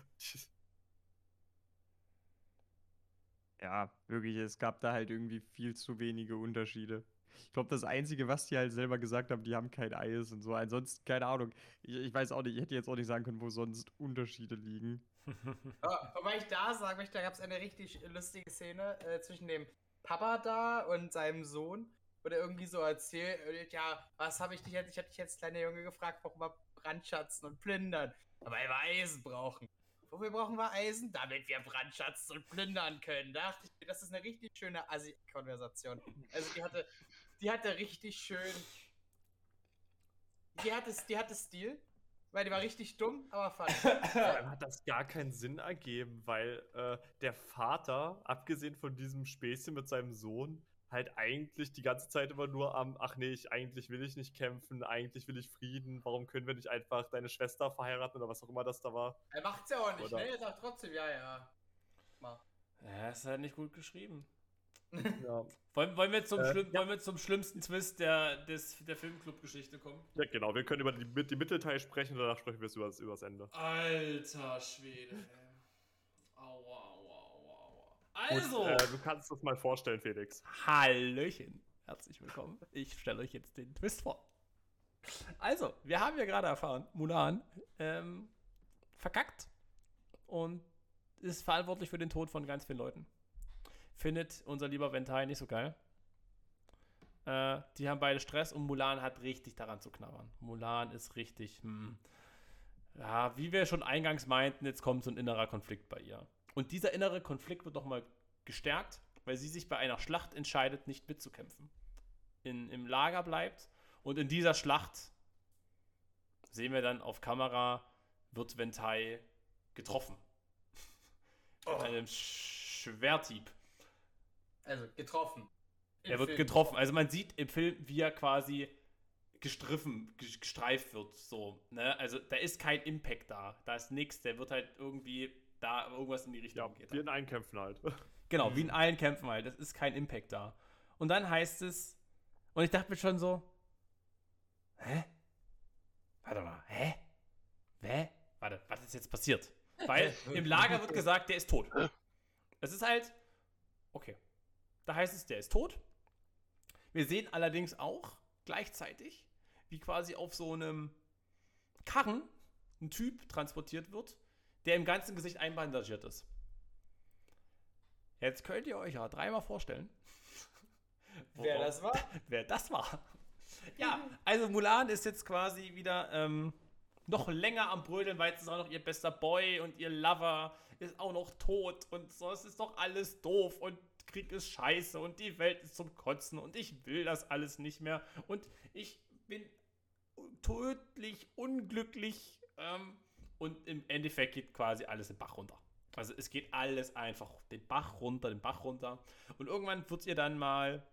Ja, wirklich, es gab da halt irgendwie viel zu wenige Unterschiede. Ich glaube, das Einzige, was die halt selber gesagt haben, die haben kein Eis und so. Ansonsten, keine Ahnung. Ich, ich weiß auch nicht, ich hätte jetzt auch nicht sagen können, wo sonst Unterschiede liegen. Ja, wobei ich da sagen möchte, da gab es eine richtig lustige Szene äh, zwischen dem Papa da und seinem Sohn, wo der irgendwie so erzählt, äh, ja, was habe ich dich jetzt, ich hatte dich jetzt kleiner Junge gefragt, warum wir brandschatzen und plündern, weil wir Eisen brauchen. Wofür brauchen wir Eisen? Damit wir brandschatzen und plündern können. Da dachte ich mir, das ist eine richtig schöne Assi-Konversation. Also die hatte, die hatte richtig schön, die hatte, die hatte Stil, weil die war richtig dumm, aber fun. Dann hat das gar keinen Sinn ergeben, weil äh, der Vater, abgesehen von diesem Späßchen mit seinem Sohn, halt eigentlich die ganze Zeit immer nur am, ach nee, ich, eigentlich will ich nicht kämpfen, eigentlich will ich Frieden, warum können wir nicht einfach deine Schwester verheiraten oder was auch immer das da war. Er macht's ja auch nicht, Oder- ne? Er sagt trotzdem, ja, ja. Mach. Ja, ist halt nicht gut geschrieben. Ja, Wollen, wollen, wir zum Äh, schlimm, wollen wir zum schlimmsten Twist der, des, der Filmclub-Geschichte kommen? ja genau, wir können über die, die Mittelteil sprechen, danach sprechen wir über das, über das Ende. Alter Schwede. Aua, aua, aua, aua. Gut, Also, äh, du kannst das mal vorstellen, Felix. Hallöchen. Herzlich willkommen. Ich stelle euch jetzt den Twist vor. Also, wir haben ja gerade erfahren, Mulan ähm, verkackt und ist verantwortlich für den Tod von ganz vielen Leuten. Findet unser lieber Ventai nicht so geil. Äh, die haben beide Stress und Mulan hat richtig daran zu knabbern. Mulan ist richtig, hm, ja, wie wir schon eingangs meinten, jetzt kommt so ein innerer Konflikt bei ihr. Und dieser innere Konflikt wird nochmal gestärkt, weil sie sich bei einer Schlacht entscheidet, nicht mitzukämpfen. In, Im Lager bleibt und in dieser Schlacht sehen wir dann auf Kamera, wird Ventai getroffen. Mit einem Schwerthieb. Also, getroffen. Im Er wird Film. getroffen. Also man sieht im Film, wie er quasi gestriffen, ge- gestreift wird. So, ne? Also da ist kein Impact da. Da ist nichts. Der wird halt irgendwie da irgendwas in die Richtung Ja, geht. wir in Einkämpfen halt. Genau, wie in allen Kämpfen halt. Das ist kein Impact da. Und dann heißt es, und ich dachte mir schon so, hä? Warte mal, hä? Hä? Warte, was ist jetzt passiert? Weil im Lager wird gesagt, der ist tot. Es ist halt, okay. Da heißt es, der ist tot. Wir sehen allerdings auch gleichzeitig, wie quasi auf so einem Karren ein Typ transportiert wird, der im ganzen Gesicht einbandagiert ist. Jetzt könnt ihr euch ja dreimal vorstellen, Wer das war? wer das war. Ja, also Mulan ist jetzt quasi wieder ähm, noch länger am Brödeln, weil es ist auch noch ihr bester Boy und ihr Lover ist auch noch tot und so. Es ist doch alles doof und Krieg ist scheiße und die Welt ist zum Kotzen und ich will das alles nicht mehr und ich bin tödlich unglücklich ähm, und im Endeffekt geht quasi alles den Bach runter. Also es geht alles einfach den Bach runter, den Bach runter und irgendwann wird ihr dann mal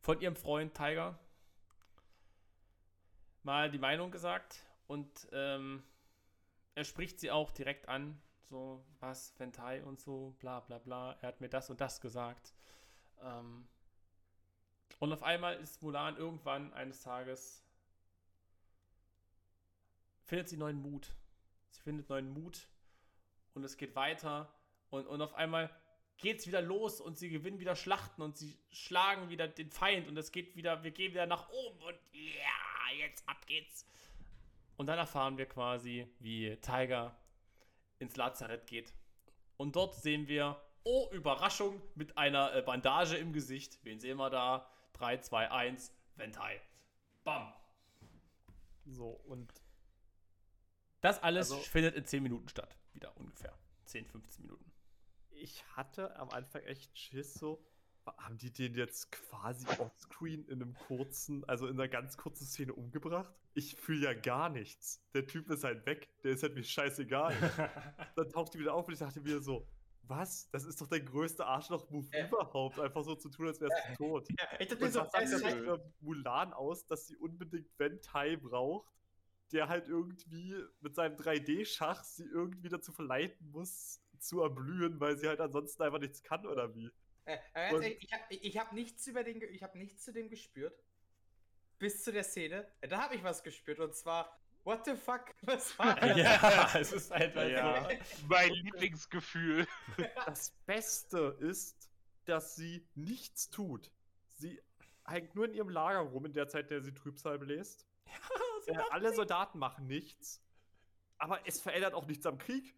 von ihrem Freund Tiger mal die Meinung gesagt und ähm, er spricht sie auch direkt an, so was, Ventai und so, bla bla bla, er hat mir das und das gesagt. Ähm, und auf einmal ist Mulan irgendwann eines Tages, findet sie neuen Mut. Sie findet neuen Mut und es geht weiter und, und auf einmal geht es wieder los und sie gewinnen wieder Schlachten und sie schlagen wieder den Feind und es geht wieder, wir gehen wieder nach oben und ja, jetzt ab geht's. Und dann erfahren wir quasi, wie Tiger ins Lazarett geht Und dort sehen wir, oh, Überraschung, mit einer äh, Bandage im Gesicht. Wen sehen wir da? 3, 2, 1, Ventai. Bam. So, und Das alles Also- findet in 10 Minuten statt. Wieder ungefähr. 10, 15 Minuten. ich hatte am Anfang echt Schiss so. Haben die den jetzt quasi offscreen in einem kurzen, also in einer ganz kurzen Szene umgebracht? Ich fühle ja gar nichts. Der Typ ist halt weg, der ist halt mir scheißegal. Dann taucht die wieder auf und ich dachte mir so, was? Das ist doch der größte Arschloch-Move Ja. überhaupt. Einfach so zu tun, als wärst du tot. Ja, ich dachte mir so, sagt das ist für Mulan aus, dass sie unbedingt Ventai braucht, der halt irgendwie mit seinem 3D-Schach sie irgendwie dazu verleiten muss, zu erblühen, weil sie halt ansonsten einfach nichts kann oder wie? Äh, Und- ich habe ich hab nichts über den, ich habe nichts zu dem gespürt. Bis zu der Szene. Äh, Da habe ich was gespürt und zwar, what the fuck? Was war das? ja, es ist halt Ja. Mein Lieblingsgefühl. Das Beste ist, dass sie nichts tut. Sie hängt nur in ihrem Lager rum in der Zeit, der sie Trübsal bläst. Äh, alle Soldaten machen nichts. Aber es verändert auch nichts am Krieg.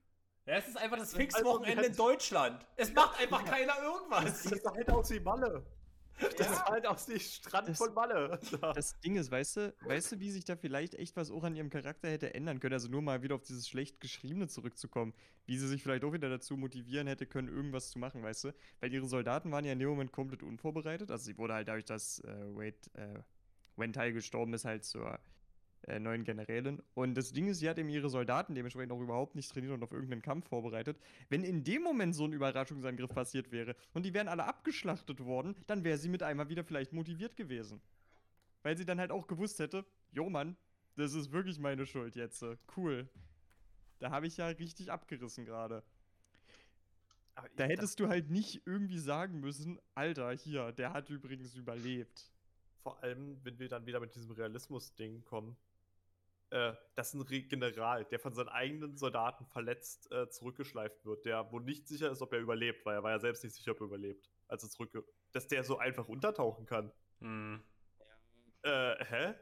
Ja, es ist einfach das ist Pfingstwochenende einfach in Deutschland. Es macht einfach keiner Das irgendwas. sieht halt aus wie Malle. Das Ja. ist halt aus dem Strand Das- von Malle. Da. Das Ding ist, weißt du, weißt du, wie sich da vielleicht echt was auch an ihrem Charakter hätte ändern können? Also nur mal wieder auf dieses schlecht geschriebene zurückzukommen, wie sie sich vielleicht auch wieder dazu motivieren hätte können, irgendwas zu machen, weißt du? Weil ihre Soldaten waren ja in dem Moment komplett unvorbereitet. Also sie wurde halt dadurch, dass äh, Wade, äh, Wentai gestorben ist, halt zur äh, neuen Generälin. Und das Ding ist, sie hat eben ihre Soldaten dementsprechend auch überhaupt nicht trainiert und auf irgendeinen Kampf vorbereitet. Wenn in dem Moment so ein Überraschungsangriff passiert wäre und die wären alle abgeschlachtet worden, dann wäre sie mit einmal wieder vielleicht motiviert gewesen. Weil sie dann halt auch gewusst hätte, jo Mann, das ist wirklich meine Schuld jetzt. äh, Cool. Da habe ich ja richtig abgerissen gerade. Da hättest du halt nicht irgendwie sagen müssen, Alter, hier, der hat übrigens überlebt. vor allem, wenn wir dann wieder mit diesem Realismus-Ding kommen, äh, das ist ein General, der von seinen eigenen Soldaten verletzt äh, zurückgeschleift wird, der wo nicht sicher ist, ob er überlebt, weil er war ja selbst nicht sicher, ob er überlebt, als er zurückge... Dass der so einfach untertauchen kann. Hm. Äh, hä?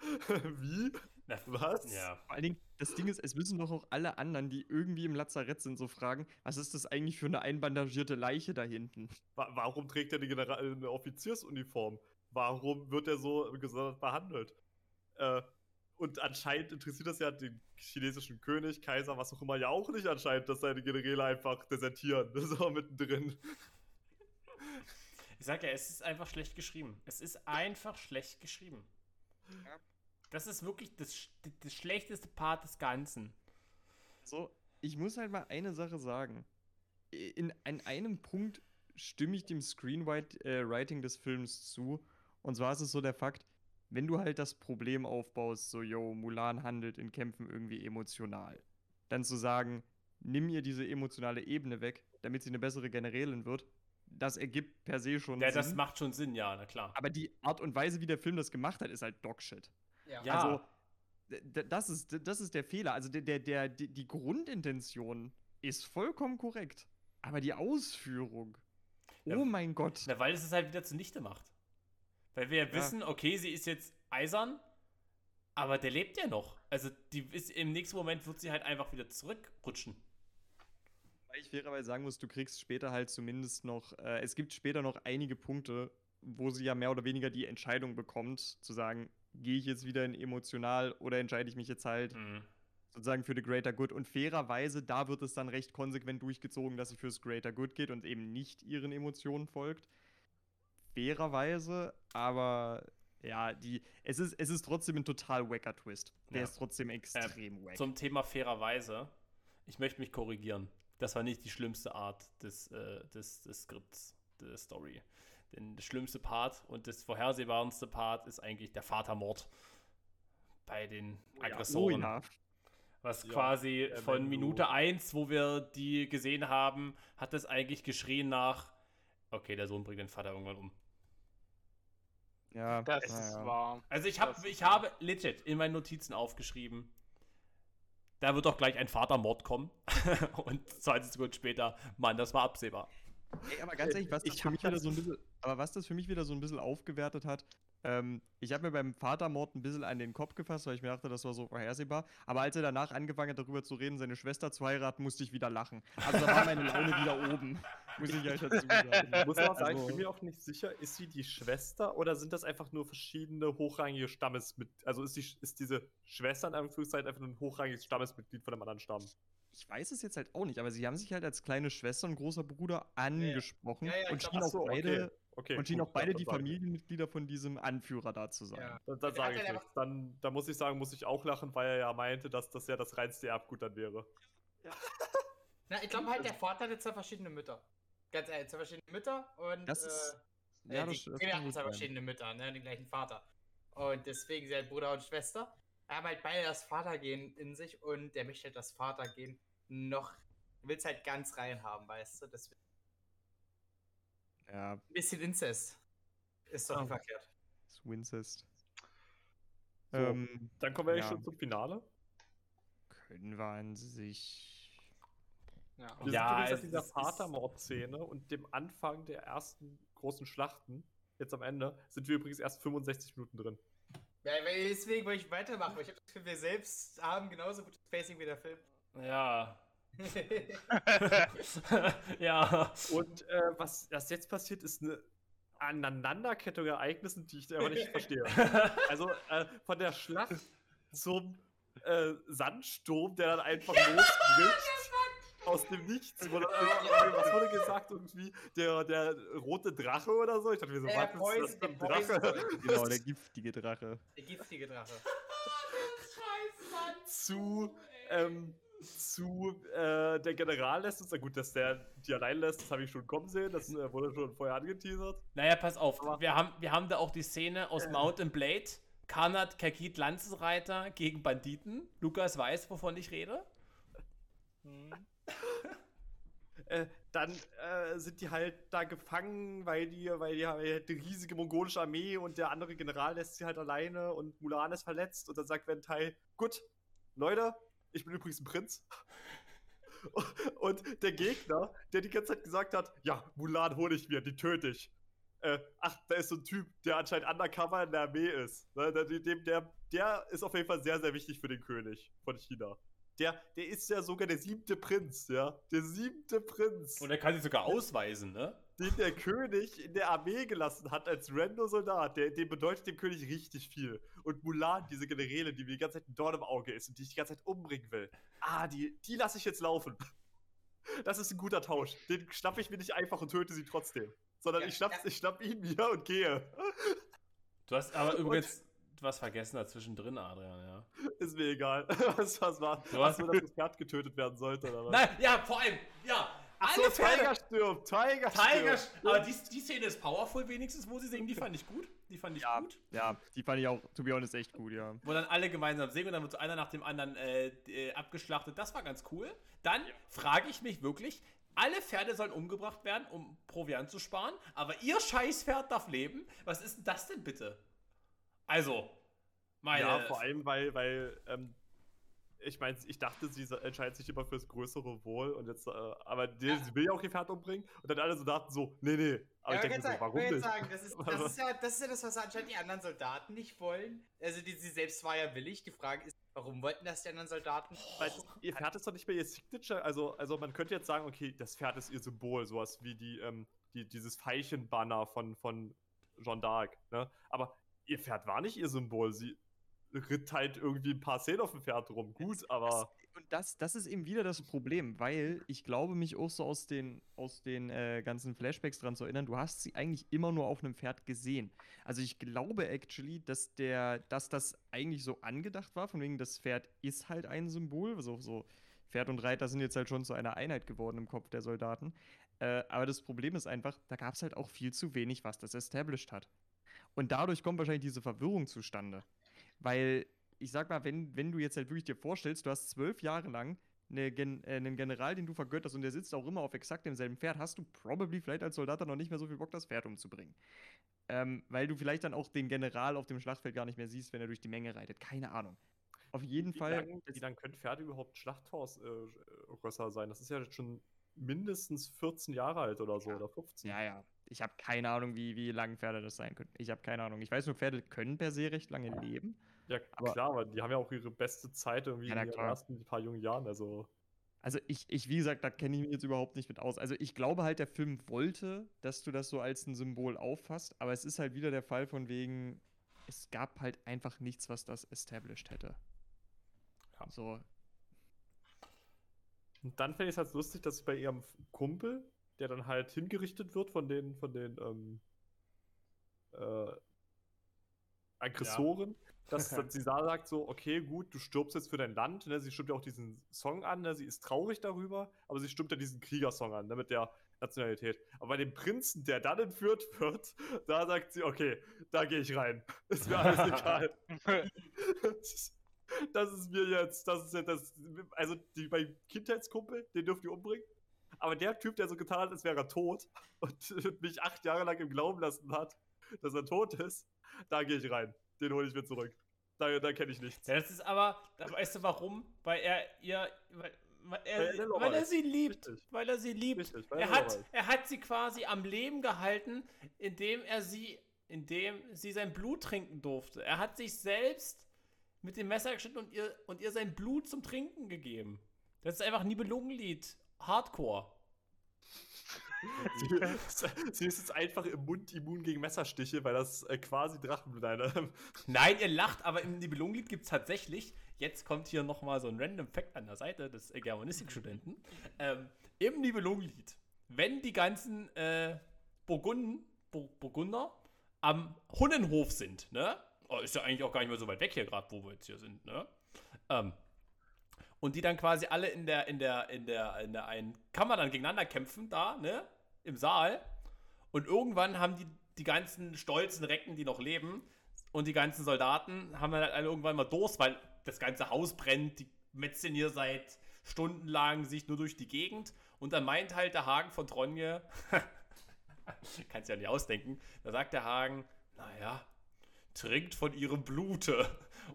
Wie? Na, Was? Ja. Vor allen Dingen, das Ding ist, es müssen doch auch alle anderen, die irgendwie im Lazarett sind, so fragen, was ist das eigentlich für eine einbandagierte Leiche da hinten? Wa warum trägt er eine Offiziersuniform? Warum wird er so gesondert behandelt? Äh, und anscheinend interessiert das ja den chinesischen König, Kaiser, was auch immer, ja auch nicht anscheinend, dass seine Generäle einfach desertieren. So mittendrin. Ich sag ja, es ist einfach schlecht geschrieben. Es ist einfach schlecht geschrieben. Das ist wirklich das, das schlechteste Part des Ganzen. So, ich muss halt mal eine Sache sagen. In, in einem Punkt stimme ich dem Screenwriting des Films zu. Und zwar ist es so der Fakt, wenn du halt das Problem aufbaust, so, yo, Mulan handelt in Kämpfen irgendwie emotional, dann zu sagen, nimm ihr diese emotionale Ebene weg, damit sie eine bessere Generälin wird, das ergibt per se schon Ja, Sinn. das macht schon Sinn, ja, na klar. aber die Art und Weise, wie der Film das gemacht hat, ist halt Dogshit. Ja. Ja. Also, das ist, das ist der Fehler. Also, der, der, der, die die Grundintention ist vollkommen korrekt. Aber die Ausführung. Ja. Oh mein Gott. Na, weil es es halt wieder zunichte macht. Weil wir ja, wissen, okay, sie ist jetzt eisern, aber der lebt ja noch. Also die ist, im nächsten Moment wird sie halt einfach wieder zurückrutschen. Weil ich fairerweise sagen muss, du kriegst später halt zumindest noch, äh, es gibt später noch einige Punkte, wo sie ja mehr oder weniger die Entscheidung bekommt, zu sagen, gehe ich jetzt wieder in emotional oder entscheide ich mich jetzt halt Mhm. sozusagen für the greater good. Und fairerweise, da wird es dann recht konsequent durchgezogen, dass sie fürs greater good geht und eben nicht ihren Emotionen folgt. Fairerweise, aber ja, die, es ist, es ist trotzdem ein total wacker Twist. Der Ja. ist trotzdem extrem wack. Zum Thema fairerweise, ich möchte mich korrigieren. Das war nicht die schlimmste Art des, äh, des, des Skripts, der Story. Denn das schlimmste Part und das vorhersehbarendste Part ist eigentlich der Vatermord bei den Oh ja. Aggressoren. ja. Was Ja, quasi äh, von Minute 1, wo wir die gesehen haben, hat es eigentlich geschrien nach, okay, der Sohn bringt den Vater irgendwann um. Ja, Das ist wahr. Also ich, hab, Das- ich habe legit in meinen Notizen aufgeschrieben, da wird doch gleich ein Vatermord kommen. Und 20 Sekunden später, Mann, das war absehbar. Ey, aber ganz ehrlich, was das Ich für mich wieder so ein bisschen, aber was das für mich wieder so ein bisschen aufgewertet hat, Ähm, ich habe mir beim Vatermord ein bisschen an den Kopf gefasst, weil ich mir dachte, das war so vorhersehbar. Aber als er danach angefangen hat, darüber zu reden, seine Schwester zu heiraten, musste ich wieder lachen. Also da war meine Laune wieder oben. Muss ich euch dazu sagen. Ich muss auch sagen, ich bin mir auch nicht sicher, ist sie die Schwester oder sind das einfach nur verschiedene hochrangige Stammesmitglieder? Also ist, die, ist diese Schwester in Anführungszeichen einfach nur ein hochrangiges Stammesmitglied von einem anderen Stamm? Ich weiß es jetzt halt auch nicht, aber sie haben sich halt als kleine Schwester und großer Bruder angesprochen Ja, ja, und schienen auch so, okay. beide, Okay. und schienen gut, auch beide die. Familienmitglieder von diesem Anführer da zu sein. Ja. Dann, dann sage ich halt nichts. Dann, dann muss ich sagen, muss ich auch lachen, weil er ja meinte, dass das ja das reinste Erbgut dann wäre. Na, ich glaube halt, der Vater hatte zwei verschiedene Mütter. Ganz ehrlich, zwei verschiedene Mütter und Das ist- äh, Ja, äh, das, die das Kinder hatten zwei verschiedene Mütter, ne, den gleichen Vater. Und deswegen sind halt Bruder und Schwester. Haben halt beide das Vatergehen in sich und der möchte halt das Vatergehen noch, will es halt ganz rein haben, weißt du? Das Ja, ein bisschen Inzest. Ist doch Ah. nicht verkehrt. das Wincest. So. Ähm, Dann kommen wir Ja. ja. schon zum Finale. können wir an sich. Ja. Wir Ja, übrigens es- auf dieser es ist- Vatermord-Szene und dem Anfang der ersten großen Schlachten, jetzt am Ende, sind wir übrigens erst 65 Minuten drin. Ja, deswegen wollte ich weitermachen, weil ich habe das Gefühl, wir selbst haben genauso gutes Pacing wie der Film. Ja. ja. Und äh, was, was jetzt passiert, ist eine Aneinanderkettung der Ereignisse, die ich aber nicht verstehe. Also äh, von der Schlacht zum äh, Sandsturm, der dann einfach losbricht. Aus dem Nichts. Wurde, äh, was wurde gesagt? Irgendwie der, der rote Drache oder so? Ich dachte mir so, Der was ist das für ein Drache? Genau, der giftige Drache. Der giftige Drache. zu, ähm, zu äh, der General lässt uns, na gut, dass der die allein lässt, das habe ich schon kommen sehen, das äh, wurde schon vorher angeteasert. Naja, pass auf. Aber- Wir haben, wir haben da auch die Szene aus Mount and Blade. Karnat Kakit Lanzenreiter gegen Banditen. Lukas weiß, wovon ich rede. Äh, dann äh, sind die halt da gefangen, weil die, weil die weil die riesige mongolische Armee und der andere General lässt sie halt alleine und Mulan ist verletzt und dann sagt Ventai, gut, Leute, ich bin übrigens ein Prinz. Und der Gegner, der die ganze Zeit gesagt hat, ja, Mulan hole ich mir, die töte ich. Äh, ach, da ist so ein Typ, der anscheinend undercover in der Armee ist. Ne, der, der, der ist auf jeden Fall sehr, sehr wichtig für den König von China. Der, der ist ja sogar der siebte Prinz, ja. Der siebte Prinz, Und er kann sich sogar ausweisen, ne? den der König in der Armee gelassen hat als Rando-Soldat. Der, dem bedeutet dem König richtig viel. Und Mulan, diese Generäle, die mir die ganze Zeit ein Dorn im Auge ist und die ich die ganze Zeit umbringen will. Ah, die, die lasse ich jetzt laufen. Das ist ein guter Tausch. Den schnappe ich mir nicht einfach und töte sie trotzdem. Sondern Ja, ich, schnapp, ja. ich schnapp ihn mir und gehe. Du hast aber übrigens was vergessen dazwischen drin, Adrian, ja. Ist mir egal. Was, was war? Du hast- dass das Pferd getötet werden sollte, oder was? Nein, ja, vor allem, ja. Ach so, alle Pferde- Tiger stirbt. Tiger, Tiger, stirbt. aber die, die Szene ist powerful wenigstens, wo sie singen, die fand ich gut. Die fand ich Ja, gut. ja, die fand ich auch, to be honest, echt gut, ja. Wo dann alle gemeinsam singen und dann wird so einer nach dem anderen äh, äh, abgeschlachtet. Das war ganz cool. Dann frage ich mich wirklich, alle Pferde sollen umgebracht werden, um Proviant zu sparen, aber ihr Scheißpferd darf leben? Was ist denn das denn bitte? Also, meine... Ja, vor allem, weil, weil, ähm, ich meine, ich dachte, sie entscheidet sich immer fürs größere Wohl und jetzt, äh, aber die, Ja. sie will ja auch ihr Pferd umbringen und dann alle Soldaten so, nee, nee. Aber Ja, ich denke so, sagen, warum nicht? jetzt sagen, das ist, das, ist ja, das ist ja das, was anscheinend die anderen Soldaten nicht wollen. Also die, sie selbst war ja willig. Die Frage ist, warum wollten das die anderen Soldaten? Weil ihr Pferd ist doch nicht mehr ihr Signature, also, also man könnte jetzt sagen, okay, das Pferd ist ihr Symbol, sowas wie die, ähm, die, dieses Veilchenbanner von, von Jeanne d'Arc, ne? Aber ihr Pferd war nicht ihr Symbol, sie ritt halt irgendwie ein paar Szenen auf dem Pferd rum, gut, aber... Und das, das ist eben wieder das Problem, weil ich glaube, mich auch so aus den, aus den äh, ganzen Flashbacks dran zu erinnern, du hast sie eigentlich immer nur auf einem Pferd gesehen. Also ich glaube actually, dass der, dass das eigentlich so angedacht war, von wegen, das Pferd ist halt ein Symbol, so, so Pferd und Reiter sind jetzt halt schon zu einer Einheit geworden im Kopf der Soldaten. Äh, aber das Problem ist einfach, da gab es halt auch viel zu wenig, was das established hat. Und dadurch kommt wahrscheinlich diese Verwirrung zustande. Weil, ich sag mal, wenn, wenn du jetzt halt wirklich dir vorstellst, du hast zwölf Jahre lang eine Gen äh, einen General, den du vergötterst und der sitzt auch immer auf exakt demselben Pferd, hast du probably vielleicht als Soldat dann noch nicht mehr so viel Bock, das Pferd umzubringen. Ähm, weil du vielleicht dann auch den General auf dem Schlachtfeld gar nicht mehr siehst, wenn er durch die Menge reitet. Keine Ahnung. Auf jeden Wie Fall. lang, wie lang können Pferde überhaupt Schlachthausrösser sein? Das ist ja schon mindestens 14 Jahre alt oder so, Ja. oder 15. Ja, ja. Ich habe keine Ahnung, wie, wie lang Pferde das sein können. Ich habe keine Ahnung. Ich weiß nur, Pferde können per se recht lange leben. Ja, Aber- klar, aber die haben ja auch ihre beste Zeit irgendwie Ja, in den klar. ersten paar jungen Jahren. Also, Also ich, ich, wie gesagt, da kenne ich mich jetzt überhaupt nicht mit aus. Also ich glaube halt, der Film wollte, dass du das so als ein Symbol auffasst, aber es ist halt wieder der Fall von wegen, es gab halt einfach nichts, was das established hätte. Ja. So, und dann fände ich es halt lustig, dass bei ihrem Kumpel, der dann halt hingerichtet wird von den, von den ähm, äh, Aggressoren, dass, dass sie da sagt so, okay, gut, du stirbst jetzt für dein Land. Ne? Sie stimmt ja auch diesen Song an, ne? sie ist traurig darüber, aber sie stimmt ja diesen Kriegersong an, ne? mit der Nationalität. Aber bei dem Prinzen, der dann entführt wird, da sagt sie, okay, da gehe ich rein. Ist mir alles egal. Das ist mir jetzt, das ist ja das, also die, mein Kindheitskumpel, den dürft ihr umbringen. Aber der Typ, der so getan hat, als wäre er tot und mich acht Jahre lang im Glauben lassen hat, dass er tot ist, da gehe ich rein. Den hole ich mir zurück. Da, da kenne ich nichts. Ja, das ist aber, da weißt du warum? Weil er ihr, weil, weil, er, Weil er sie liebt. Richtig. Weil er sie liebt. Richtig, Er hat, er hat sie quasi am Leben gehalten, indem er sie, indem sie sein Blut trinken durfte. Er hat sich selbst mit dem Messer geschnitten und ihr, und ihr sein Blut zum Trinken gegeben. Das ist einfach ein Nibelungenlied. Hardcore. Sie, sie ist jetzt einfach im Mund immun gegen Messerstiche, weil das äh, quasi Drachenblut eine. Nein, ihr lacht, aber im Nibelungenlied gibt es tatsächlich, jetzt kommt hier nochmal so ein random Fact an der Seite des äh, Germanistikstudenten, ähm, im Nibelungenlied, wenn die ganzen äh, Burgunden, Bur Burgunder am Hunnenhof sind, ne? Oh, ist ja eigentlich auch gar nicht mehr so weit weg hier gerade, wo wir jetzt hier sind, ne? Ähm, und die dann quasi alle in der, in der, in der, in der einen Kammer dann gegeneinander kämpfen, da, ne? Im Saal. Und irgendwann haben die, die ganzen stolzen Recken, die noch leben, und die ganzen Soldaten haben dann halt alle irgendwann mal Durst, weil das ganze Haus brennt, die metzen hier seit stundenlang sich nur durch die Gegend. Und dann meint halt der Hagen von Tronje, kannst ja nicht ausdenken, da sagt der Hagen, naja, trinkt von ihrem Blute.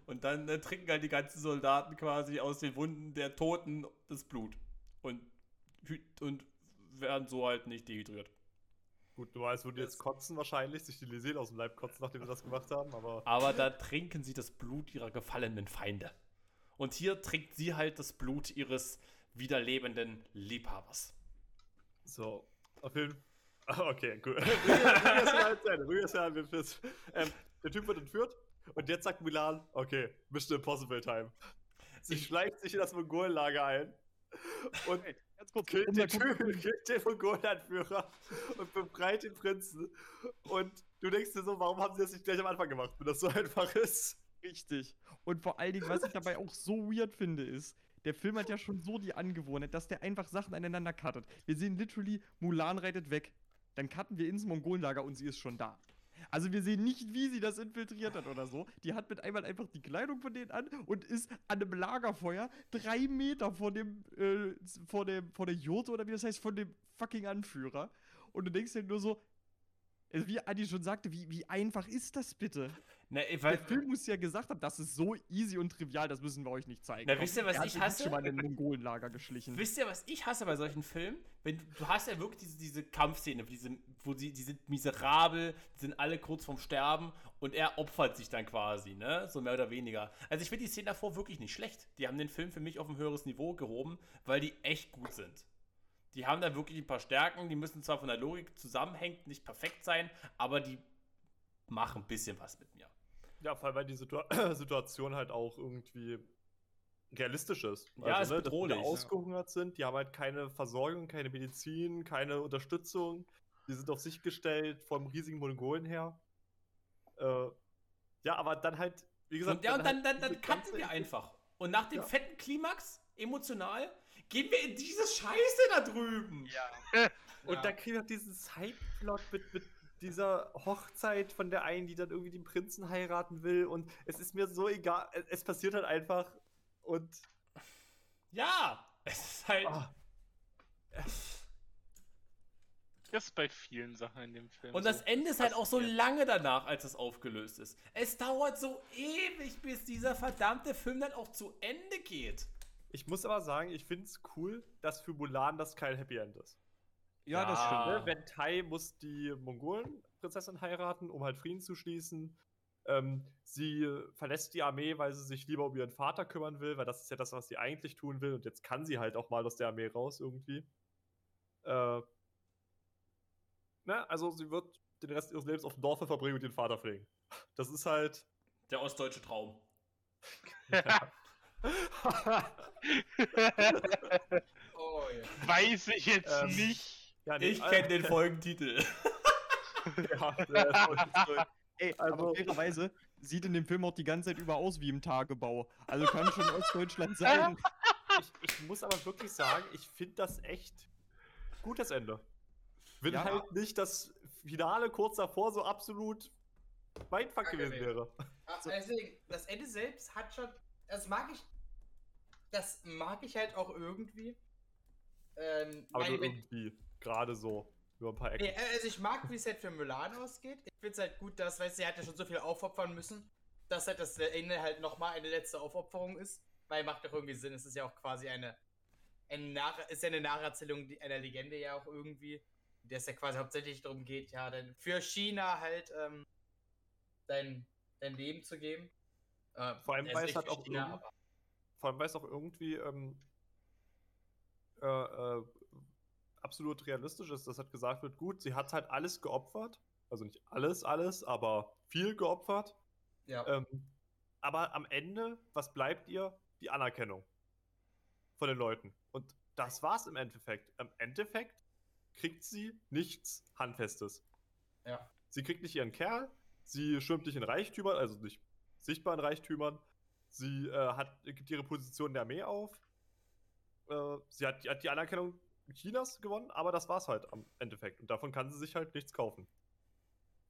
Und dann äh, trinken halt die ganzen Soldaten quasi aus den Wunden der Toten das Blut. Und, und werden so halt nicht dehydriert. Gut, du weißt, würden jetzt kotzen wahrscheinlich, sich die Liseen aus dem Leib kotzen, nachdem sie das gemacht haben, aber. Aber da trinken sie das Blut ihrer gefallenen Feinde. Und hier trinkt sie halt das Blut ihres wiederlebenden Liebhabers. So, auf jeden Fall. Okay, gut. Ruhig erstmal wir fürs- ähm, Der Typ wird entführt und jetzt sagt Milan, okay, Mission Impossible Time. Sie Ich- schleicht sich in das Mongolenlager ein und kurz, killt um den Typen, killt den Mongolenanführer und befreit den Prinzen. Und du denkst dir so, warum haben sie das nicht gleich am Anfang gemacht, wenn das so einfach ist? Richtig. Und vor allen Dingen, was ich dabei auch so weird finde, ist, der Film hat ja schon so die Angewohnheit, dass der einfach Sachen aneinander cuttet. Wir sehen literally, Mulan reitet weg. Dann cutten wir ins Mongolenlager und sie ist schon da. Also wir sehen nicht, wie sie das infiltriert hat oder so. Die hat mit einmal einfach die Kleidung von denen an und ist an einem Lagerfeuer drei Meter vor dem, äh, vor dem, vor der Jurte oder wie das heißt, von dem fucking Anführer. Und du denkst dir nur so, wie Adi schon sagte, wie, wie einfach ist das bitte? Na, Der weil, Film muss ja gesagt haben, das ist so easy und trivial, das müssen wir euch nicht zeigen. Na, wisst ihr, was ich hasse? schon mal in den Mongolenlager geschlichen. wisst ihr, was ich hasse bei solchen Filmen? Wenn du, du hast ja wirklich diese, diese Kampfszene, diese, wo sie, die sind miserabel, die sind alle kurz vorm Sterben und er opfert sich dann quasi, ne? So mehr oder weniger. Also ich finde die Szene davor wirklich nicht schlecht. Die haben den Film für mich auf ein höheres Niveau gehoben, weil die echt gut sind. Die haben da wirklich ein paar Stärken, die müssen zwar von der Logik zusammenhängen, nicht perfekt sein, aber die machen ein bisschen was mit mir. Ja, vor allem, weil die Situa Situation halt auch irgendwie realistisch ist. Ja, ist dass die bedrohlich, ja. ausgehungert sind, die haben halt keine Versorgung, keine Medizin, keine Unterstützung. Die sind auf sich gestellt vom riesigen Mongolen her. Äh, ja, aber dann halt, wie gesagt, Und, ja, und dann, halt dann, dann wir einfach. Und nach dem Ja. fetten Klimax, emotional, gehen wir in diese Scheiße da drüben. Ja. Und Ja. dann kriegen wir diesen Sideplot mit, mit dieser Hochzeit von der einen, die dann irgendwie den Prinzen heiraten will. Und es ist mir so egal. Es, es passiert halt einfach. Und Ja, es ist halt. ah, Das ist bei vielen Sachen in dem Film. und so. das Ende ist halt auch so lange danach, als es aufgelöst ist. Es dauert so ewig, bis dieser verdammte Film dann auch zu Ende geht. ich muss aber sagen, ich finde es cool, dass für Mulan das kein Happy End ist. Ja, das stimmt. Ne? Wenn Tai muss die Mongolen-Prinzessin heiraten, um halt Frieden zu schließen. Ähm, sie verlässt die Armee, weil sie sich lieber um ihren Vater kümmern will, weil das ist ja das, was sie eigentlich tun will. Und jetzt kann sie halt auch mal aus der Armee raus irgendwie. Äh, ne? Also sie wird den Rest ihres Lebens auf dem Dorfe verbringen und ihren Vater pflegen. Das ist halt. Der ostdeutsche Traum. Oh, ja. Weiß ich jetzt Ähm, nicht. Ja, nee, Ich kenne den Folgentitel. ja, der Ey, Also- aber fairerweise sieht in dem Film auch die ganze Zeit über aus wie im Tagebau. Also kann schon Ostdeutschland sein. ich, ich muss aber wirklich sagen, ich finde das echt gutes Ende. Wenn Ja. halt nicht das Finale kurz davor so absolut mein Fuck Kacke gewesen wäre. Also, deswegen, das Ende selbst hat schon. Das mag ich. Das mag ich halt auch irgendwie. Ähm, Aber weil nur wenn- irgendwie. Gerade so. Über ein paar Ecken. Nee, also ich mag, wie es halt für Mulan ausgeht. Ich finde es halt gut, dass, weißt du, sie hat ja schon so viel aufopfern müssen, dass halt das Ende halt nochmal eine letzte Aufopferung ist. Weil macht doch irgendwie Sinn. Es ist ja auch quasi eine, eine Nach ist ja eine Nacherzählung einer Legende ja auch irgendwie. In der es ja quasi hauptsächlich darum geht, ja, dann für China halt ähm, dein, dein Leben zu geben. Äh, Vor allem, weil es halt für auch China, Vor allem, weil es auch irgendwie ähm, äh, äh, absolut realistisch ist, dass halt gesagt wird, gut, sie hat halt alles geopfert. Also nicht alles, alles, aber viel geopfert. ja. Ähm, aber am Ende, was bleibt ihr? Die Anerkennung von den Leuten. Und das war's im Endeffekt. Im Endeffekt kriegt sie nichts Handfestes. Ja. Sie kriegt nicht ihren Kerl, sie schwimmt nicht in Reichtümern, also nicht sichtbaren Reichtümern. Sie äh, hat, gibt ihre Position in der Armee auf. Äh, sie hat, hat die Anerkennung Chinas gewonnen, aber das war's halt am Endeffekt. Und davon kann sie sich halt nichts kaufen.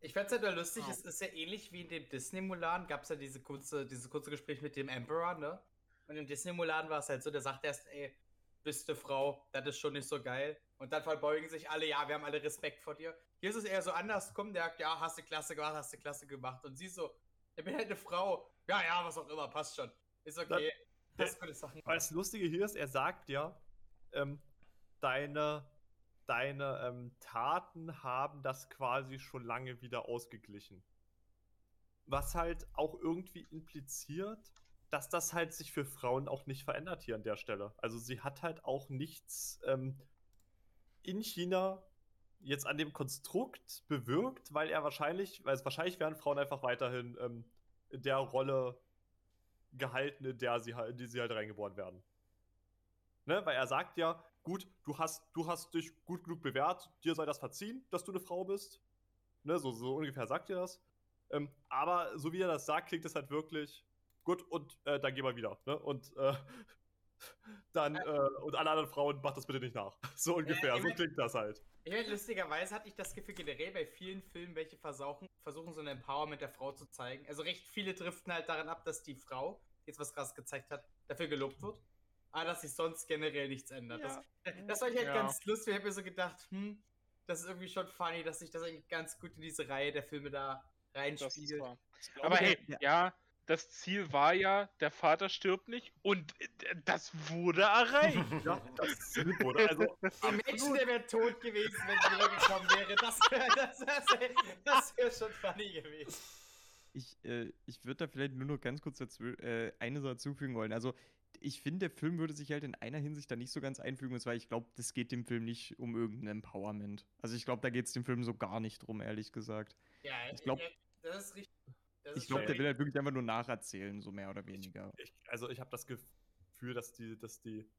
Ich fand's halt nur lustig, Ja. es ist ja ähnlich wie in dem Disney-Mulan, gab es ja diese kurze, dieses kurze Gespräch mit dem Emperor, ne? Und im Disney-Mulan war es halt so, der sagt erst, ey, bist du Frau, das ist schon nicht so geil. Und dann verbeugen sich alle, ja, wir haben alle Respekt vor dir. Hier ist es eher so anders, komm, der sagt, ja, hast du klasse gemacht, hast du klasse gemacht. Und sie so, ich bin halt eine Frau. Ja, ja, was auch immer, passt schon. Ist okay. Der- Hast gute Sachen. Weil das Lustige hier ist, er sagt ja, ähm, deine, deine ähm, Taten haben das quasi schon lange wieder ausgeglichen. Was halt auch irgendwie impliziert, dass das halt sich für Frauen auch nicht verändert hier an der Stelle. Also sie hat halt auch nichts ähm, in China jetzt an dem Konstrukt bewirkt, weil er wahrscheinlich, weil es wahrscheinlich werden Frauen einfach weiterhin ähm, in der Rolle gehalten, in der sie halt, in die sie halt reingeboren werden. Ne? Weil er sagt ja, gut, du hast, du hast dich gut genug bewährt, dir sei das verziehen, dass du eine Frau bist. Ne? So, so ungefähr sagt er das. Ähm, aber so wie er das sagt, klingt es halt wirklich gut und äh, dann geh mal wieder. Ne? Und äh, dann, äh, und alle anderen Frauen, macht das bitte nicht nach. So ungefähr, so klingt das halt. Ich meine, lustigerweise hatte ich das Gefühl generell bei vielen Filmen, welche versuchen, versuchen so ein Empowerment der Frau zu zeigen. Also recht viele driften halt daran ab, dass die Frau, die jetzt was krass gezeigt hat, dafür gelobt wird. Aber dass sich sonst generell nichts ändert. Das, das war ich halt Ja. ganz lustig. Ich habe mir so gedacht, hm, das ist irgendwie schon funny, dass sich das eigentlich ganz gut in diese Reihe der Filme da reinspiegelt. Aber der- hey, der- ja, das Ziel war ja, der Vater stirbt nicht und äh, das wurde erreicht. Ja, das Ziel wurde. Also, Ein Mensch, der wäre tot gewesen, wenn sie hergekommen wäre. Das wäre das wär, das wär schon funny gewesen. Ich, äh, ich würde da vielleicht nur noch ganz kurz dazu, äh, eine Sache zufügen wollen. Also, ich finde, der Film würde sich halt in einer Hinsicht da nicht so ganz einfügen, und zwar, ich glaube, das geht dem Film nicht um irgendein Empowerment. Also, ich glaube, da geht es dem Film so gar nicht drum, ehrlich gesagt. Ja, Ich glaub- ja, das ist richtig. Das Ich glaube, der will halt wirklich einfach nur nacherzählen, so mehr oder weniger. ich, also ich habe das Gefühl, dass die, dass die,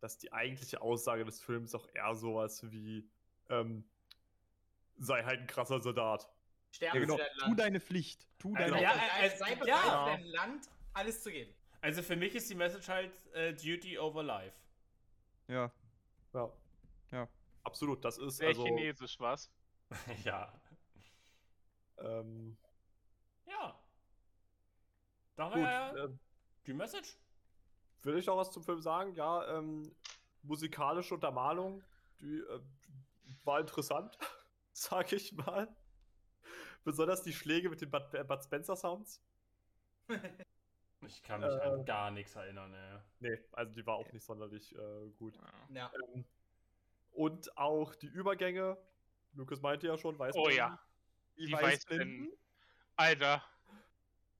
dass die eigentliche Aussage des Films auch eher sowas wie ähm, sei halt ein krasser Soldat. Sterben Ja, genau. für dein Tu deine Pflicht. Tu Also, deine Ja, sei, also- sei bereit, ja. für dein Land alles zu geben. Also für mich ist die Message halt äh, Duty over Life. Ja. Ja. Ja. Absolut, das ist Sehr also. chinesisch, was? ja. Ähm, Ja. Da gut, war ja ähm, die Message. will ich noch was zum Film sagen? Ja, ähm, musikalische Untermalung, die äh, war interessant, sag ich mal. Besonders die Schläge mit den Bud, äh, Bud Spencer Sounds. Ich kann mich Äh. an gar nichts erinnern, ey. Nee, also die war auch nicht sonderlich äh, gut. Ja. ja. Ähm, Und auch die Übergänge. Lukas meinte ja schon, weiß Oh man ja. Die Die Weißblenden. Alter.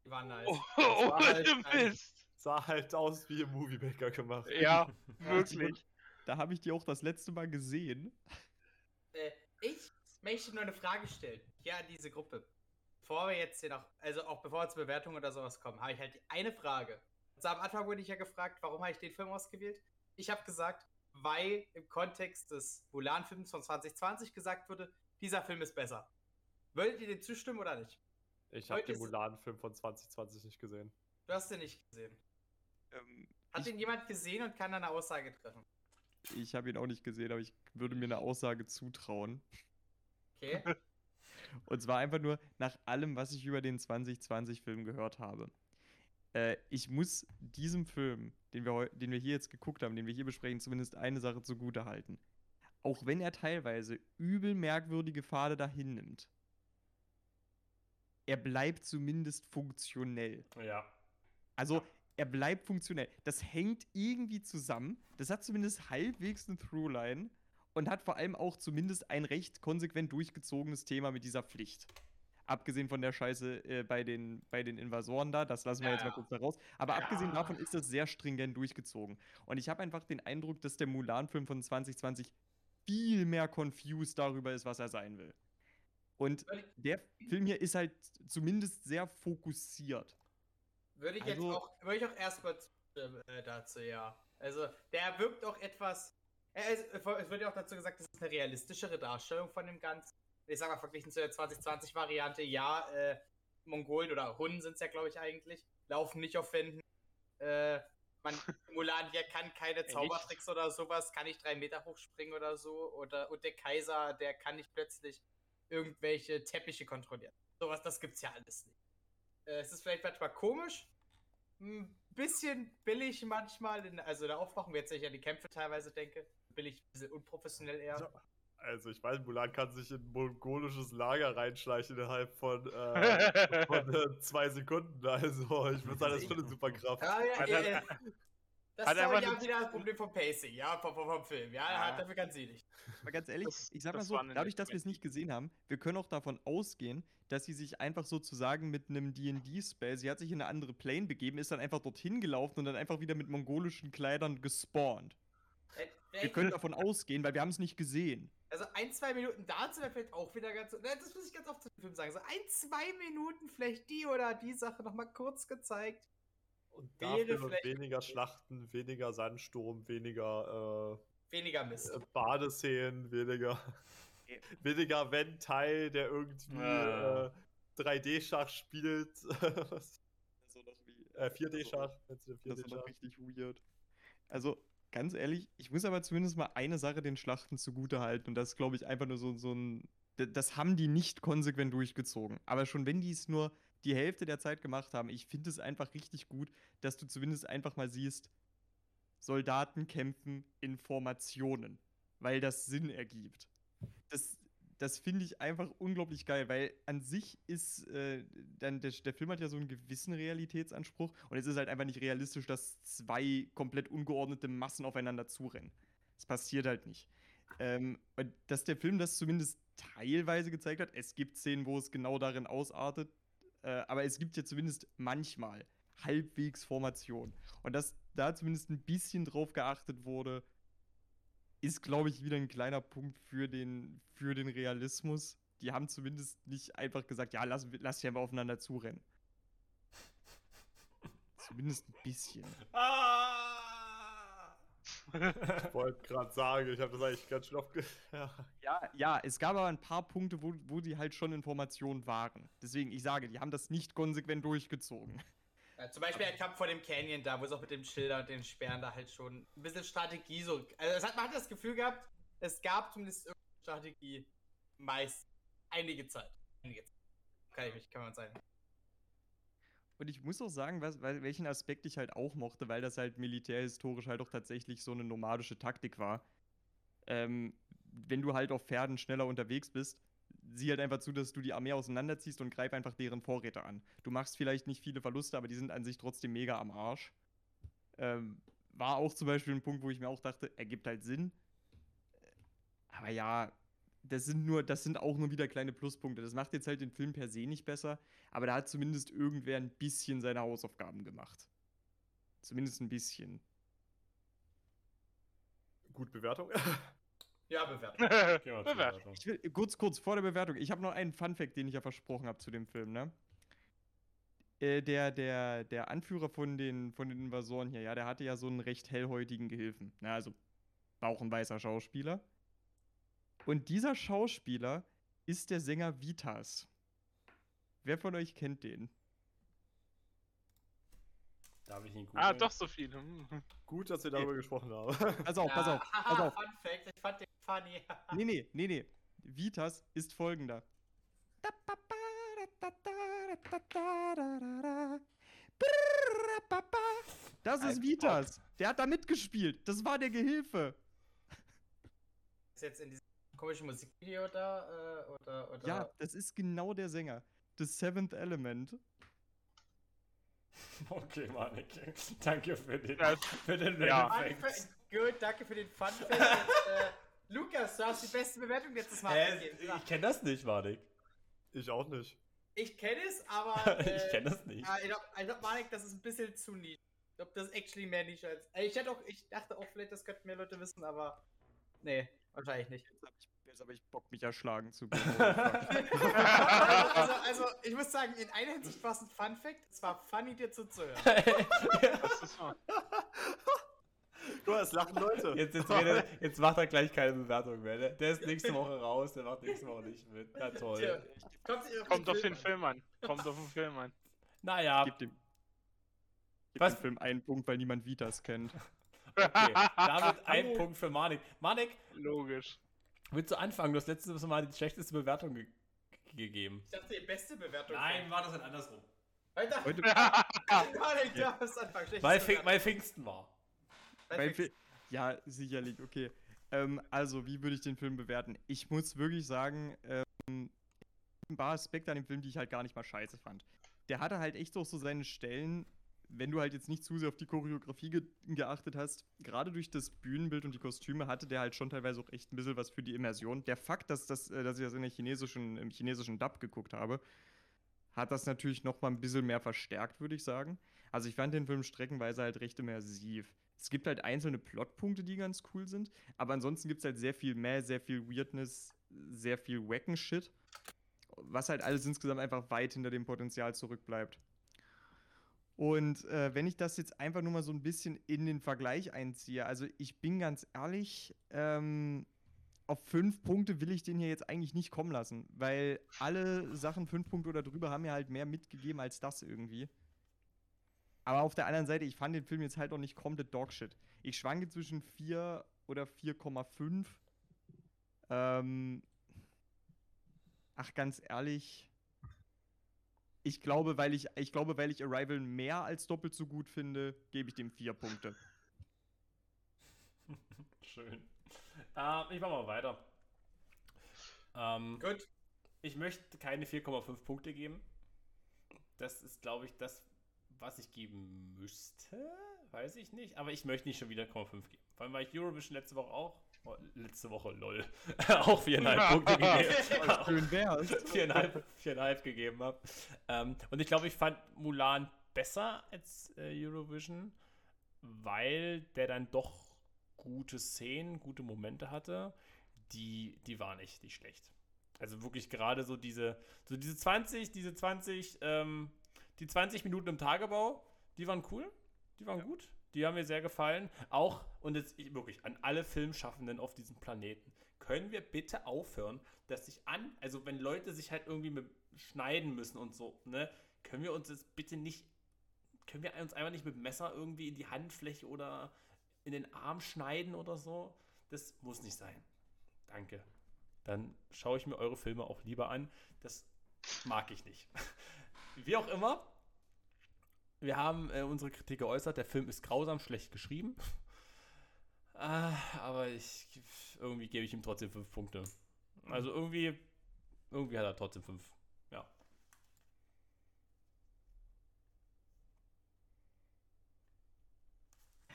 Die waren nice. Oh, war halt Mist. Sah halt aus wie im Movie Maker gemacht. Ja, wirklich. Da habe ich die auch das letzte Mal gesehen. Äh, ich möchte nur eine Frage stellen. An diese Gruppe. Bevor wir jetzt hier noch, also auch bevor wir zur Bewertung oder sowas kommen, habe ich halt eine Frage. Also am Anfang wurde ich ja gefragt, warum habe ich den Film ausgewählt? Ich habe gesagt, weil im Kontext des Mulan-Films von 2020 gesagt wurde, dieser Film ist besser. Würdet ihr dem zustimmen oder nicht? Ich habe den Mulan-Film von 2020 nicht gesehen. Du hast den nicht gesehen. Ähm, Hat ich den jemand gesehen und kann da eine Aussage treffen? ich habe ihn auch nicht gesehen, aber ich würde mir eine Aussage zutrauen. Okay. Und zwar einfach nur nach allem, was ich über den 2020-Film gehört habe. Äh, ich muss diesem Film, den wir, den wir hier jetzt geguckt haben, den wir hier besprechen, zumindest eine Sache zugute halten. Auch wenn er teilweise übel merkwürdige Pfade dahin nimmt. Er bleibt zumindest funktionell. Ja. Also, er bleibt funktionell. Das hängt irgendwie zusammen. Das hat zumindest halbwegs eine Throughline und hat vor allem auch zumindest ein recht konsequent durchgezogenes Thema mit dieser Pflicht. Abgesehen von der Scheiße äh, bei, den, bei den Invasoren da, das lassen wir Ja, jetzt mal kurz da raus. Aber abgesehen Ja. davon ist das sehr stringent durchgezogen. Und ich habe einfach den Eindruck, dass der Mulan-Film von 2020 viel mehr confused darüber ist, was er sein will. Und der Film hier ist halt zumindest sehr fokussiert. Würde ich Also- jetzt auch, würde ich auch erstmal zustimmen äh, dazu, ja. Also, der wirkt auch etwas. Ist, es wird ja auch dazu gesagt, das ist eine realistischere Darstellung von dem Ganzen. Ich sag mal, verglichen zu der 2020-Variante, ja, äh, Mongolen oder Hunnen sind es ja, glaube ich, eigentlich, laufen nicht auf Wänden. Äh, man, Mulan hier kann keine? Zaubertricks oder sowas, kann nicht drei Meter hochspringen oder so. Oder, und der Kaiser, der kann nicht plötzlich irgendwelche Teppiche kontrollieren. Sowas, das gibt's ja alles nicht. Äh, es ist vielleicht manchmal komisch, ein bisschen billig manchmal, in, also in der Aufmachung, jetzt wenn ich an die Kämpfe teilweise denke, billig, ein bisschen unprofessionell eher. Ja. Also ich weiß, Mulan kann sich in ein mongolisches Lager reinschleichen innerhalb von, äh, von äh, zwei Sekunden. Also ich würde sagen, das ist schon eine super Kraft. Ja, ja, ja. Das hat ist er aber ja wieder das Problem vom Pacing, ja, vom, vom, vom Film. Ja, Ja. dafür kann sie nicht. Aber ganz ehrlich, Das- ich sag mal so, dadurch, dass wir es nicht gesehen haben, wir können auch davon ausgehen, dass sie sich einfach sozusagen mit einem D&D-Spell, sie hat sich in eine andere Plane begeben, ist dann einfach dorthin gelaufen und dann einfach wieder mit mongolischen Kleidern gespawnt. Äh, Wir können davon ausgehen, weil wir haben es nicht gesehen. Also ein, zwei Minuten dazu wäre vielleicht auch wieder ganz. Na, Das muss ich ganz oft zu dem Film sagen. So ein, zwei Minuten vielleicht die oder die Sache nochmal kurz gezeigt. Und Wäre vielleicht- weniger Schlachten, weniger Sandsturm, weniger Weniger Mist. äh, äh, Badeszenen, weniger, Ja. weniger wenn Teil, der irgendwie Ja. äh, 3D-Schach spielt. Das war doch wie, äh, 4D-Schach. Nennst du den das war doch 4D-Schach? richtig weird. Also, ganz ehrlich, ich muss aber zumindest mal eine Sache den Schlachten zugute halten und das ist, glaube ich, einfach nur so, so ein. Das haben die nicht konsequent durchgezogen. Aber schon wenn die es nur die Hälfte der Zeit gemacht haben, ich finde es einfach richtig gut, dass du zumindest einfach mal siehst, Soldaten kämpfen in Formationen, weil das Sinn ergibt. Das, das finde ich einfach unglaublich geil, weil an sich ist, äh, dann der, der Film hat ja so einen gewissen Realitätsanspruch und es ist halt einfach nicht realistisch, dass zwei komplett ungeordnete Massen aufeinander zurennen. Das passiert halt nicht. Ähm, dass der Film das zumindest teilweise gezeigt hat, es gibt Szenen, wo es genau darin ausartet, äh, aber es gibt ja zumindest manchmal halbwegs Formation. Und dass da zumindest ein bisschen drauf geachtet wurde, ist, glaube ich, wieder ein kleiner Punkt für den, für den Realismus. Die haben zumindest nicht einfach gesagt, ja, lass, lass die einfach aufeinander zurennen. Zumindest ein bisschen. Ah! Ich wollte gerade sagen, ich habe das eigentlich ganz schön oft ja. Ja, ja, es gab aber ein paar Punkte, wo, wo die halt schon Informationen waren. Deswegen, ich sage, die haben das nicht konsequent durchgezogen. Ja, zum Beispiel der Kampf vor dem Canyon da, wo es auch mit dem Schilder und den Sperren da halt schon ein bisschen Strategie so. Also es hat, man hat das Gefühl gehabt, es gab zumindest irgendeine Strategie meist einige Zeit. Einige Zeit. Kann ich mich, kann man sagen. Und ich muss auch sagen, was, welchen Aspekt ich halt auch mochte, weil das halt militärhistorisch halt auch tatsächlich so eine nomadische Taktik war. Ähm, wenn du halt auf Pferden schneller unterwegs bist, sieh halt einfach zu, dass du die Armee auseinanderziehst und greif einfach deren Vorräte an. Du machst vielleicht nicht viele Verluste, aber die sind an sich trotzdem mega am Arsch. Ähm, war auch zum Beispiel ein Punkt, wo ich mir auch dachte, ergibt halt Sinn. Aber ja, das sind nur, das sind auch nur wieder kleine Pluspunkte. Das macht jetzt halt den Film per se nicht besser, aber da hat zumindest irgendwer ein bisschen seine Hausaufgaben gemacht. Zumindest ein bisschen. Gut, Bewertung. Ja, Bewertung. Bewertung. Ich will, kurz, kurz vor der Bewertung. Ich habe noch einen Funfact, den ich ja versprochen habe zu dem Film, ne? Äh, der, der, der Anführer von den, von den Invasoren hier, ja, der hatte ja so einen recht hellhäutigen Gehilfen. Ne? Also war auch ein weißer Schauspieler. Und dieser Schauspieler ist der Sänger Vitas. Wer von euch kennt den? Darf ich ihn googeln? ah, doch so viel. Hm. Gut, dass wir darüber gesprochen haben. Pass auf, pass auf, pass auf. Fun Fact, ich fand den funny. Nee, nee, nee, nee. Vitas ist folgender. Das ist Vitas. Der hat da mitgespielt. Das war der Gehilfe. Ist jetzt in diesem komischen Musikvideo da, äh, oder, oder? Ja, das ist genau der Sänger. The Seventh Element. Okay, Manik. Danke für den, Das- für den ja. Fact. Gut, danke für den Fun Fact. Äh, Lukas, du hast die beste Bewertung letztes Mal gegeben. ich kenne das nicht, Manik. Ich auch nicht. Ich kenne es, aber. Äh, ich kenne das nicht. Ich glaube, glaub, Manik, das ist ein bisschen zu nisch. Ich glaube, das ist actually mehr nisch als. Äh, ich, hätte auch, ich dachte auch, vielleicht, das könnten mehr Leute wissen, aber. Nee, wahrscheinlich nicht. Jetzt hab ich, jetzt hab ich Bock, mich erschlagen zu also, also, ich muss sagen, in einer Hinsicht war es ein Fun Fact. Es war funny, dir zuzuhören. Das ist wahr. Guck mal, es lachen Leute. Jetzt, jetzt, redet, jetzt macht er gleich keine Bewertung mehr. Der, der ist nächste Woche raus, der macht nächste Woche nicht mit. Na Tja, toll. kommt, Kommt auf den Film an. Kommt auf den Film an. Naja, geb dem, geb Was? dem Film einen Punkt, weil niemand Vitas kennt. okay. Damit ein Punkt für Manik. Manik, Logisch. Willst du anfangen? Du hast letztes Mal die schlechteste Bewertung ge gegeben. Ich dachte, die beste Bewertung. war das halt andersrum. Alter, Heute, Manik, du darfst anfangen. Schlechteste Weil, weil Pfingsten war. Weil Pfingsten. Fi- ja, sicherlich, okay. Ähm, also, wie würde ich den Film bewerten? Ich muss wirklich sagen, ähm, ein paar Aspekte an dem Film, die ich halt gar nicht mal scheiße fand. Der hatte halt echt auch so seine Stellen, wenn du halt jetzt nicht zu sehr auf die Choreografie ge geachtet hast, gerade durch das Bühnenbild und die Kostüme hatte der halt schon teilweise auch echt ein bisschen was für die Immersion. Der Fakt, dass, das, äh, dass ich das in der chinesischen, im chinesischen Dub geguckt habe, hat das natürlich noch mal ein bisschen mehr verstärkt, würde ich sagen. Also ich fand den Film streckenweise halt recht immersiv. Es gibt halt einzelne Plotpunkte, die ganz cool sind, aber ansonsten gibt es halt sehr viel mehr, sehr viel Weirdness, sehr viel wacken Shit, was halt alles insgesamt einfach weit hinter dem Potenzial zurückbleibt. Und äh, wenn ich das jetzt einfach nur mal so ein bisschen in den Vergleich einziehe, also ich bin ganz ehrlich, ähm, auf fünf Punkte will ich den hier jetzt eigentlich nicht kommen lassen, weil alle Sachen fünf Punkte oder drüber haben mir halt mehr mitgegeben als das irgendwie. Aber auf der anderen Seite, ich fand den Film jetzt halt auch nicht komplett Dogshit. Ich schwanke zwischen 4 oder 4,5. Ähm, ach, ganz ehrlich. Ich glaube, weil ich, ich glaube, weil ich Arrival mehr als doppelt so gut finde, gebe ich dem vier Punkte. Schön. Ähm, ich mach mal weiter. Ähm, Gut. ich möchte keine 4,5 Punkte geben. Das ist, glaube ich, das, was ich geben müsste. Weiß ich nicht. Aber ich möchte nicht schon wieder 0,5 geben. Vor allem, weil ich Eurovision letzte Woche auch. Oh, letzte Woche, lol. auch 4,5 Punkte gegeben. Viereinhalb, viereinhalb gegeben habe. Ähm, und ich glaube, ich fand Mulan besser als äh, Eurovision, weil der dann doch gute Szenen, gute Momente hatte. Die, die waren echt nicht schlecht. Also wirklich gerade so diese, so diese 20, diese 20, ähm, die 20 Minuten im Tagebau, die waren cool, die waren gut, die haben mir sehr gefallen. Auch, und jetzt ich, wirklich an alle Filmschaffenden auf diesem Planeten, können wir bitte aufhören, dass sich an, also wenn Leute sich halt irgendwie schneiden müssen und so, ne, können wir uns jetzt bitte nicht, können wir uns einfach nicht mit Messer irgendwie in die Handfläche oder in den Arm schneiden oder so? Das muss nicht sein. Danke. Dann schaue ich mir eure Filme auch lieber an. Das mag ich nicht. Wie auch immer, wir haben äh, unsere Kritik geäußert. Der Film ist grausam schlecht geschrieben. Ah, aber ich irgendwie gebe ich ihm trotzdem fünf Punkte. Also irgendwie, irgendwie hat er trotzdem fünf. Ja.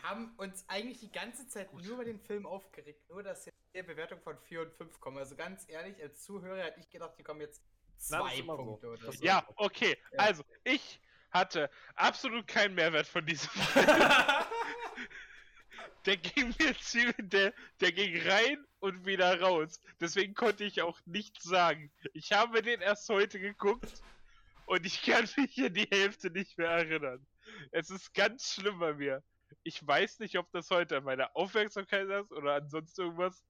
haben uns eigentlich die ganze Zeit nur über den Film aufgeregt. Nur, dass jetzt hier Bewertung von 4 und 5 kommen. Also ganz ehrlich, als Zuhörer hätte ich gedacht, die kommen jetzt zwei immer so. Punkte oder so. Ja, okay. Ja. Also, ich hatte absolut keinen Mehrwert von diesem Film. der ging mir ziemlich, der, der ging rein und wieder raus. Deswegen konnte ich auch nichts sagen. Ich habe den erst heute geguckt und ich kann mich an die Hälfte nicht mehr erinnern. Es ist ganz schlimm bei mir. Ich weiß nicht, ob das heute an meiner Aufmerksamkeit ist oder an sonst irgendwas.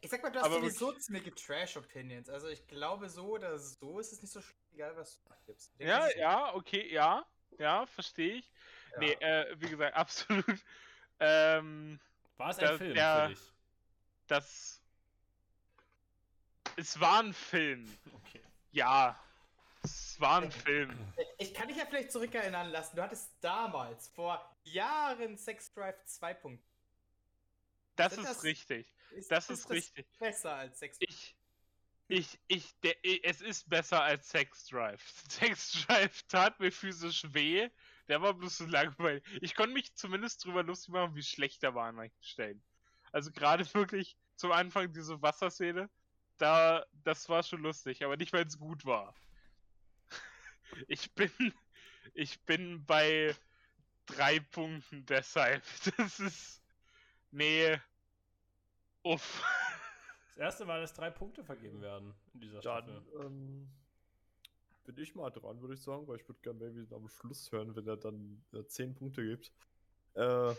Ich sag mal, du hast Aber sowieso ziemliche Trash-Opinions. Also ich glaube, so oder so ist es nicht so schlimm, egal was du gibst. Ja, das ja, okay, ja. Ja, verstehe ich. ja. Nee, äh, wie gesagt, absolut. Ähm, War es Das- ein Film der- für dich? das. Es war ein Film. Okay. Ja. Es war ein Film. Ich kann dich ja vielleicht zurückerinnern lassen. Du hattest damals, vor Jahren, Sex Drive 2 Punkte. Das Sind ist das- richtig. Ist, Das ist richtig. besser als Sex Ich. Ich, ich, der, es ist besser als Sex Drive. Sex Drive tat mir physisch weh. Der war bloß so langweilig. Ich konnte mich zumindest drüber lustig machen, wie schlecht der war an manchen Stellen. Also gerade wirklich zum Anfang diese Wasserszene, da, das war schon lustig, aber nicht, weil es gut war. Ich bin, ich bin bei drei Punkten deshalb. Das ist, nee, uff. Das erste Mal, dass drei Punkte vergeben werden in dieser Staffel. Dann ähm, bin ich mal dran, würde ich sagen, weil ich würde gerne Baby am Schluss hören, wenn er dann äh, 10 Punkte gibt. Äh,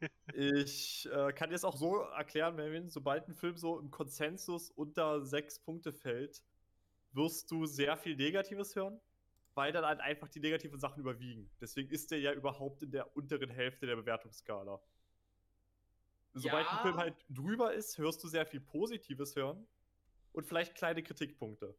ich äh, kann jetzt auch so erklären, Melvin, sobald ein Film so im Konsensus unter 6 Punkte fällt, wirst du sehr viel Negatives hören, weil dann halt einfach die negativen Sachen überwiegen. Deswegen ist der ja überhaupt in der unteren Hälfte der Bewertungsskala. Sobald ein Ja. Film halt drüber ist, hörst du sehr viel Positives hören und vielleicht kleine Kritikpunkte.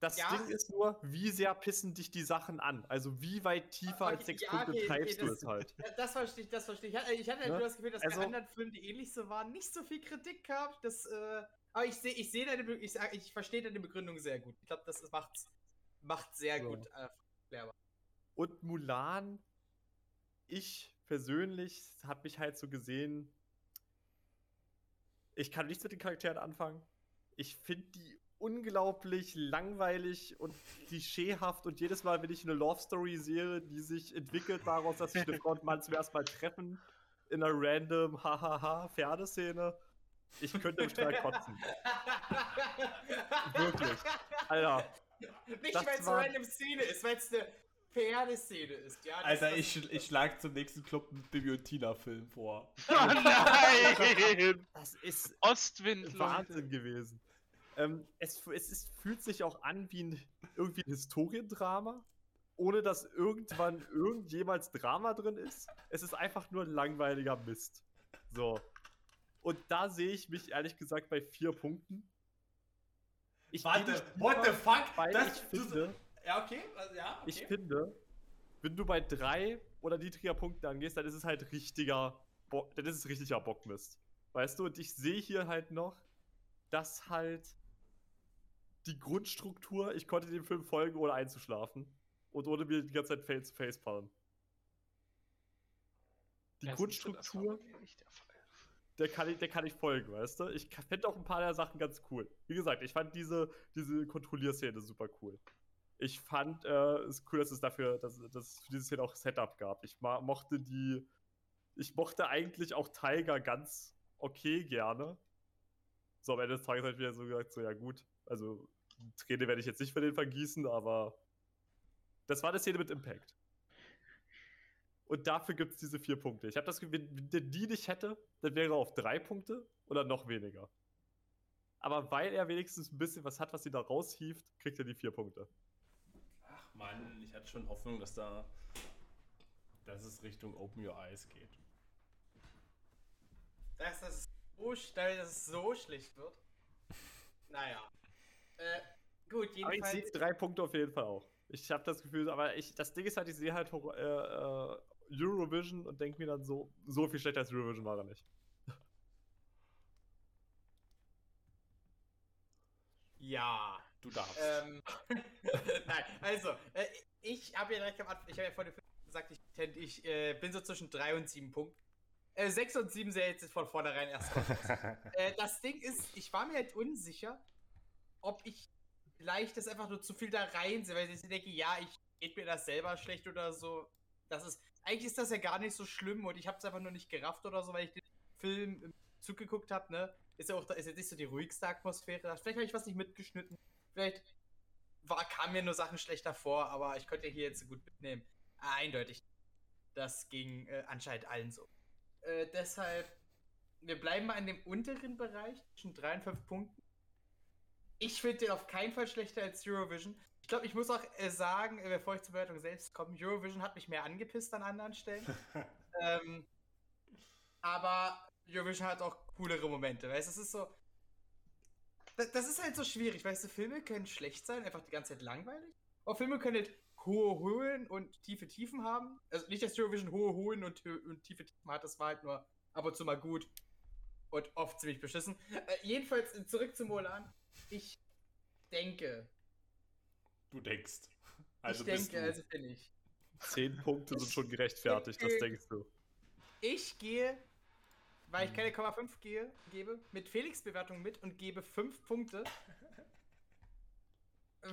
Das Ja. Ding ist nur, wie sehr pissen dich die Sachen an? Also wie weit tiefer als Okay, sechs ja, Punkte okay, okay, treibst du das- es halt? Das verstehe ich, das verstehe ich. Ich hatte- hatte Ne? nur das Gefühl, dass Also- bei anderen Filmen, die ähnlich so waren, nicht so viel Kritik gab. Das, äh, aber ich sehe ich seh deine, ich, ich verstehe deine Begründung sehr gut. Ich glaube, das macht's, macht sehr So. gut. Äh, Und Mulan, ich persönlich habe mich halt so gesehen, ich kann nichts mit den Charakteren anfangen. Ich finde die unglaublich langweilig und klischeehaft und jedes Mal, wenn ich eine Love Story sehe, die sich entwickelt daraus, dass sich eine Frau und Mann zum ersten Mal treffen, in einer random hahaha Pferdeszene, ich könnte im Strahl kotzen. Wirklich. Alter, Nicht, weil es eine random Szene ist, weil es eine Pferdeszene ist. Ja, das- Alter, das ich, ich schlage zum nächsten Club einen Bibi und Tina-Film vor. Oh nein! das ist Ostwind, Leute. Wahnsinn gewesen. Ähm, es es ist, fühlt sich auch an wie ein, irgendwie ein Historiendrama, ohne dass irgendwann irgendjemals Drama drin ist. Es ist einfach nur ein langweiliger Mist. So. Und da sehe ich mich ehrlich gesagt bei vier Punkten. Ich geh nicht drüber, fuck? Weil ich finde, ja, okay, also, ja, okay. ich finde, wenn du bei drei oder niedriger Punkten angehst, dann ist es halt richtiger, Bo dann ist es richtiger Bockmist. Weißt du, und ich sehe hier halt noch, dass halt die Grundstruktur, ich konnte dem Film folgen, ohne einzuschlafen. Und ohne mir die ganze Zeit Face to Face fallen. Die das Grundstruktur, der der kann, ich, der kann ich folgen, weißt du? Ich fände auch ein paar der Sachen ganz cool. Wie gesagt, ich fand diese, diese Kontrollierszene super cool. Ich fand äh, es cool, dass es dafür, dass, dass es für diese Szene auch Setup gab. Ich mochte die. Ich mochte eigentlich auch Tiger ganz okay gerne. So, am Ende des Tages habe ich wieder so gesagt, so, ja gut, also Träne werde ich jetzt nicht für den vergießen, aber das war eine Szene mit Impact. Und dafür gibt es diese vier Punkte. Ich habe das Gefühl, wenn der die nicht hätte, dann wäre er auf drei Punkte oder noch weniger. Aber weil er wenigstens ein bisschen was hat, was ihn da raushieft, kriegt er die vier Punkte. Mann, ich hatte schon Hoffnung, dass da. dass es Richtung Open Your Eyes geht. dass das so schnell, dass es so schlecht wird. Naja. Äh, gut, Aber ich sehe jedenfalls. drei Punkte auf jeden Fall auch. Ich habe das Gefühl, aber ich, das Ding ist halt, ich sehe halt äh, äh, Eurovision und denke mir dann so, so viel schlechter als Eurovision war er nicht. Ja. Du darfst. Ähm, nein, also, äh, ich habe ja direkt am Anfang, ich habe ja vor dem Film sagt, ich, ich äh, bin so zwischen 3 und 7 Punkten. Äh, 6 und 7 sehe jetzt von vornherein erst raus. äh, das Ding ist, ich war mir halt unsicher, ob ich vielleicht das einfach nur zu viel da reinsehe, weil ich denke, ja, ich geht mir das selber schlecht oder so. Das ist, eigentlich ist das ja gar nicht so schlimm und ich habe es einfach nur nicht gerafft oder so, weil ich den Film im Zug geguckt habe, ne? Ist ja auch, da ist jetzt nicht so die ruhigste Atmosphäre. Vielleicht habe ich was nicht mitgeschnitten. Vielleicht war, kamen mir nur Sachen schlechter vor, aber ich konnte hier jetzt so gut mitnehmen. Eindeutig. Das ging äh, anscheinend allen so. Äh, deshalb, wir bleiben mal in dem unteren Bereich, zwischen 3 und 5 Punkten. Ich finde den auf keinen Fall schlechter als Eurovision. Ich glaube, ich muss auch äh, sagen, äh, bevor ich zur Bewertung selbst komme, Eurovision hat mich mehr angepisst an anderen Stellen. ähm, aber Eurovision hat auch coolere Momente. Weißt du, es ist so. Das, ist halt so schwierig, weißt du, Filme können schlecht sein, einfach die ganze Zeit langweilig. Aber Filme können halt hohe Höhen und tiefe Tiefen haben. Also nicht, dass Eurovision hohe Höhen und, und tiefe Tiefen hat, das war halt nur ab und zu mal gut und oft ziemlich beschissen. Äh, jedenfalls zurück zu Molan. Ich denke. Du denkst. Also ich denke, also bin ich. Zehn Punkte sind schon gerechtfertigt, das denkst du. Ich gehe, weil ich keine 0,5 gehe, gebe, mit Felix Bewertung mit und gebe 5 Punkte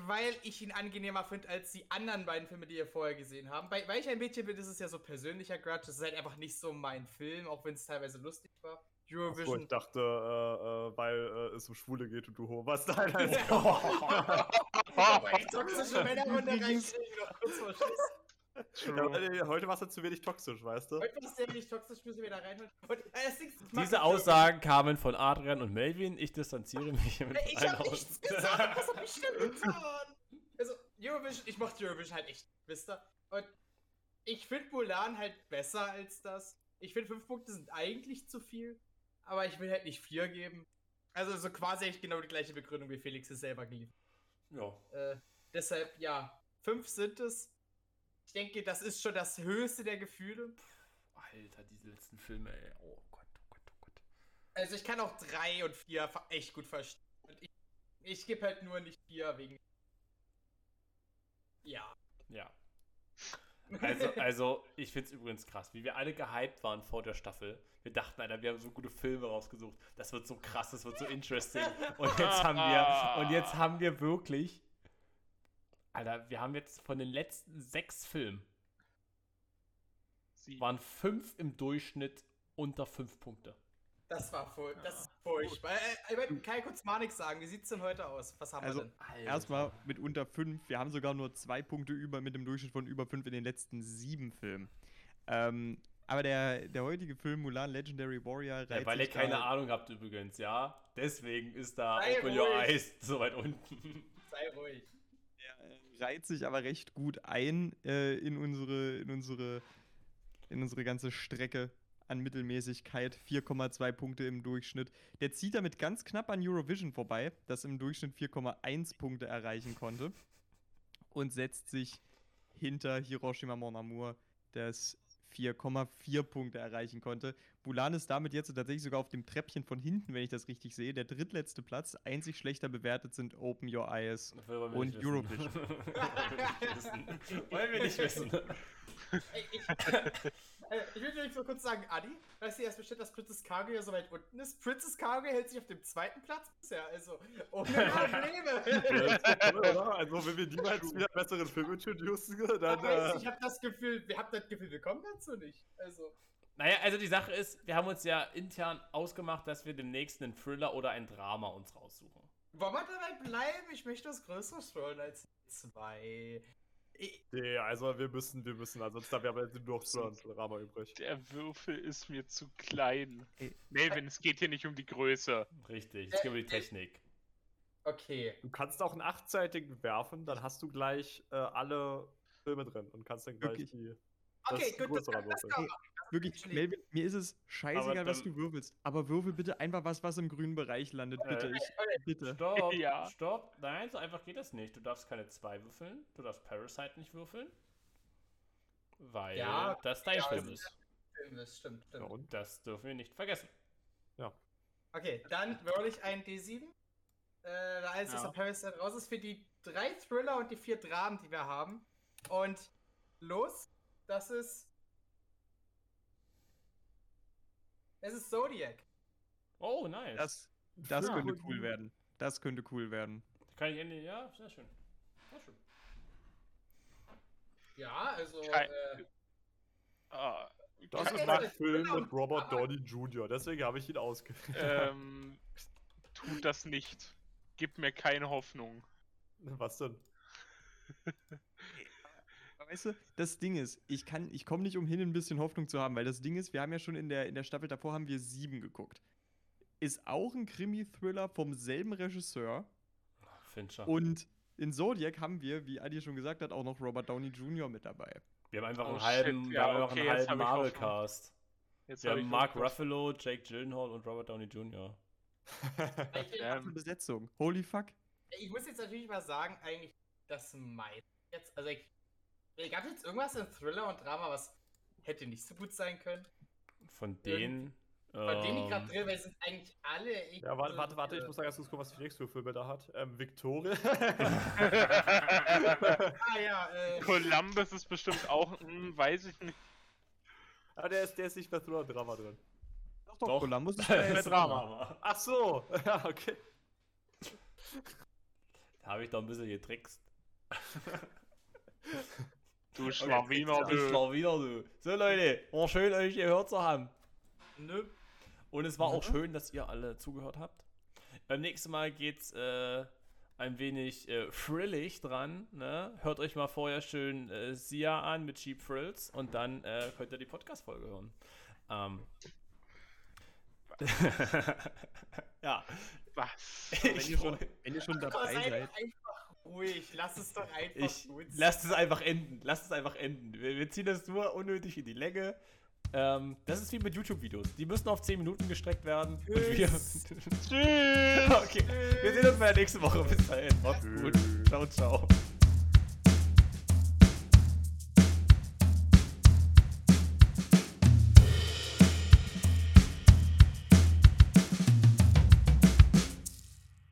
weil ich ihn angenehmer finde als die anderen beiden Filme, die ihr vorher gesehen habt. Bei, weil ich ein Mädchen bin, ist es ja so persönlicher Grudge. Das ist halt einfach nicht so mein Film, auch wenn es teilweise lustig war. Eurovision. So, ich dachte, äh, äh, weil äh, es um Schwule geht und du was da halt. toxische Männerrunde reinkriegen, noch kurz vor Schluss. Ja, heute war es ja zu wenig toxisch, weißt du? Heute war es sehr wenig toxisch, müssen wir da reinholen. Und, äh, Diese Aussagen kamen von Adrian und Melvin. Ich distanziere mich mit Ich hab nichts gesagt, was hab ich denn getan? Also, Eurovision, ich mochte Eurovision halt echt, wisst ihr? Und ich finde Mulan halt besser als das. Ich finde, fünf Punkte sind eigentlich zu viel, aber ich will halt nicht vier geben. Also, so quasi echt genau die gleiche Begründung, wie Felix es selber geliefert. Ja. Äh, deshalb, ja, fünf sind es. Ich denke, das ist schon das höchste der Gefühle. Alter, diese letzten Filme, ey. Oh Gott, oh Gott, oh Gott. Also ich kann auch drei und vier echt gut verstehen. ich, ich gebe halt nur nicht vier wegen. Ja. Ja. Also, also ich finde es übrigens krass, wie wir alle gehypt waren vor der Staffel. Wir dachten, Alter, wir haben so gute Filme rausgesucht. Das wird so krass, das wird so interesting. Und jetzt haben wir, und jetzt haben wir wirklich Alter, wir haben jetzt von den letzten sechs Filmen Sie. waren fünf im Durchschnitt unter fünf Punkte. Das war voll, das ist furchtbar. Äh, äh, ich kann ja kurz mal nichts sagen. Wie sieht es denn heute aus? Was haben also, wir denn? Erstmal mit unter fünf. Wir haben sogar nur zwei Punkte über mit dem Durchschnitt von über fünf in den letzten sieben Filmen. Ähm, aber der, der heutige Film Mulan Legendary Warrior ja, Weil ihr keine Ahnung habt übrigens, ja. Deswegen ist da Sei Open ruhig. Your Eyes so weit unten. Sei ruhig reiht sich aber recht gut ein äh, in, unsere, in, unsere, in unsere ganze Strecke an Mittelmäßigkeit. 4,2 Punkte im Durchschnitt. Der zieht damit ganz knapp an Eurovision vorbei, das im Durchschnitt 4,1 Punkte erreichen konnte. Und setzt sich hinter Hiroshima Mon Amour, das 4,4 Punkte erreichen konnte. Bulan ist damit jetzt tatsächlich sogar auf dem Treppchen von hinten, wenn ich das richtig sehe. Der drittletzte Platz. Einzig schlechter bewertet sind Open Your Eyes und Eurovision. Wollen wir nicht wissen. Ey, ich, äh, ich will nur kurz sagen, Adi, weißt du erst bestimmt, dass Princess Cargo ja so weit unten ist? Princess Cargo hält sich auf dem zweiten Platz bisher, also ohne Probleme. also wenn wir niemals wieder besseren Film introducen, dann... Äh... Ich habe das Gefühl, wir haben das Gefühl, wir kommen dazu nicht. Also... Naja, also die Sache ist, wir haben uns ja intern ausgemacht, dass wir demnächst einen Thriller oder ein Drama uns raussuchen. Wollen wir dabei bleiben? Ich möchte was Größeres wollen als zwei. Nee, also wir müssen, wir müssen, ansonsten da wäre nur noch so ein Drama übrig. Der Würfel ist mir zu klein. Melvin, es geht hier nicht um die Größe. Richtig, es geht um die Technik. Okay. Du kannst auch einen achtseitigen werfen, dann hast du gleich äh, alle Filme drin und kannst dann gleich Wirklich? die. Okay, gut, das, das, das kann Wirklich, Melvin, mir ist es scheißegal, was du würfelst. Aber würfel bitte einfach was, was im grünen Bereich landet, äh, bitte. Äh, ich, bitte. Stopp, ja. stopp. Nein, so einfach geht das nicht. Du darfst keine zwei würfeln. Du darfst Parasite nicht würfeln. Weil ja, das dein ja, Film ist. Das stimmt, stimmt. Und das dürfen wir nicht vergessen. Ja. Okay, dann würde ich einen D7. Äh, da alles, ja. Parasite raus ist, für die drei Thriller und die vier Dramen, die wir haben. Und los das ist. Es ist Zodiac. Oh, nice. Das, das Ja. könnte cool werden. Das könnte cool werden. Kann ich endlich. Ja, sehr schön. Sehr schön. Ja, also. Kein- Äh, Ah, Das ist das- Film genau, mit Robert Downey Jr., deswegen habe ich ihn ausgewählt. ähm, tut das nicht. Gib mir keine Hoffnung. Was denn? Weißt du, das Ding ist, ich kann, ich komme nicht umhin, ein bisschen Hoffnung zu haben, weil das Ding ist, wir haben ja schon in der, in der Staffel davor haben wir sieben geguckt. Ist auch ein Krimi-Thriller vom selben Regisseur. Fincher. Und in Zodiac haben wir, wie Adi schon gesagt hat, auch noch Robert Downey Jr. mit dabei. wir haben einfach Oh, einen halben, wir ja, haben einfach okay, einen halben. Marvel-Cast. Jetzt Wir hab haben Mark. Ruffalo, Jake Gyllenhaal und Robert Downey Jr. Eine Besetzung. Holy fuck. ich muss jetzt natürlich mal sagen, eigentlich das meiste jetzt. Also, ich, gab es jetzt irgendwas in Thriller und Drama, was hätte nicht so gut sein können? Von denen. Bei denen ich gerade ähm, drin, weil es sind eigentlich alle. Ja, warte, so warte, warte, ich diese- muss da ganz kurz gucken, was die nächste für Filme da hat. Ähm, Victoria. Ah ja, äh. Columbus ist bestimmt auch, hm, weiß ich nicht. ah, der ist, der ist nicht bei Thriller und Drama drin. Doch, doch, Doch. Columbus ist bei Drama. Ach so, ja, okay. Da habe ich doch ein bisschen getrickst. Du Schlawiner, Ich du. wieder, du. So, Leute, war schön, euch gehört zu haben. Nö. Und es war auch schön, dass ihr alle zugehört habt. Beim nächsten Mal geht's äh, ein wenig äh, frillig dran. Ne? Hört euch mal vorher schön äh, Sia an mit Cheap Frills und dann äh, könnt ihr die Podcast-Folge hören. Ähm. ja. Was? Wenn Ich, ihr schon, wenn ihr schon dabei seid ruhig. Lass es doch einfach ich gut lasst es einfach enden. Lasst es einfach enden. Wir, wir ziehen das nur unnötig in die Länge. Ähm, das ist wie mit YouTube-Videos. Die müssen auf 10 Minuten gestreckt werden. Tschüss. Tschüss! okay. Wir sehen uns bei der nächsten Woche. Bis dahin. Macht's gut. Ciao, ciao.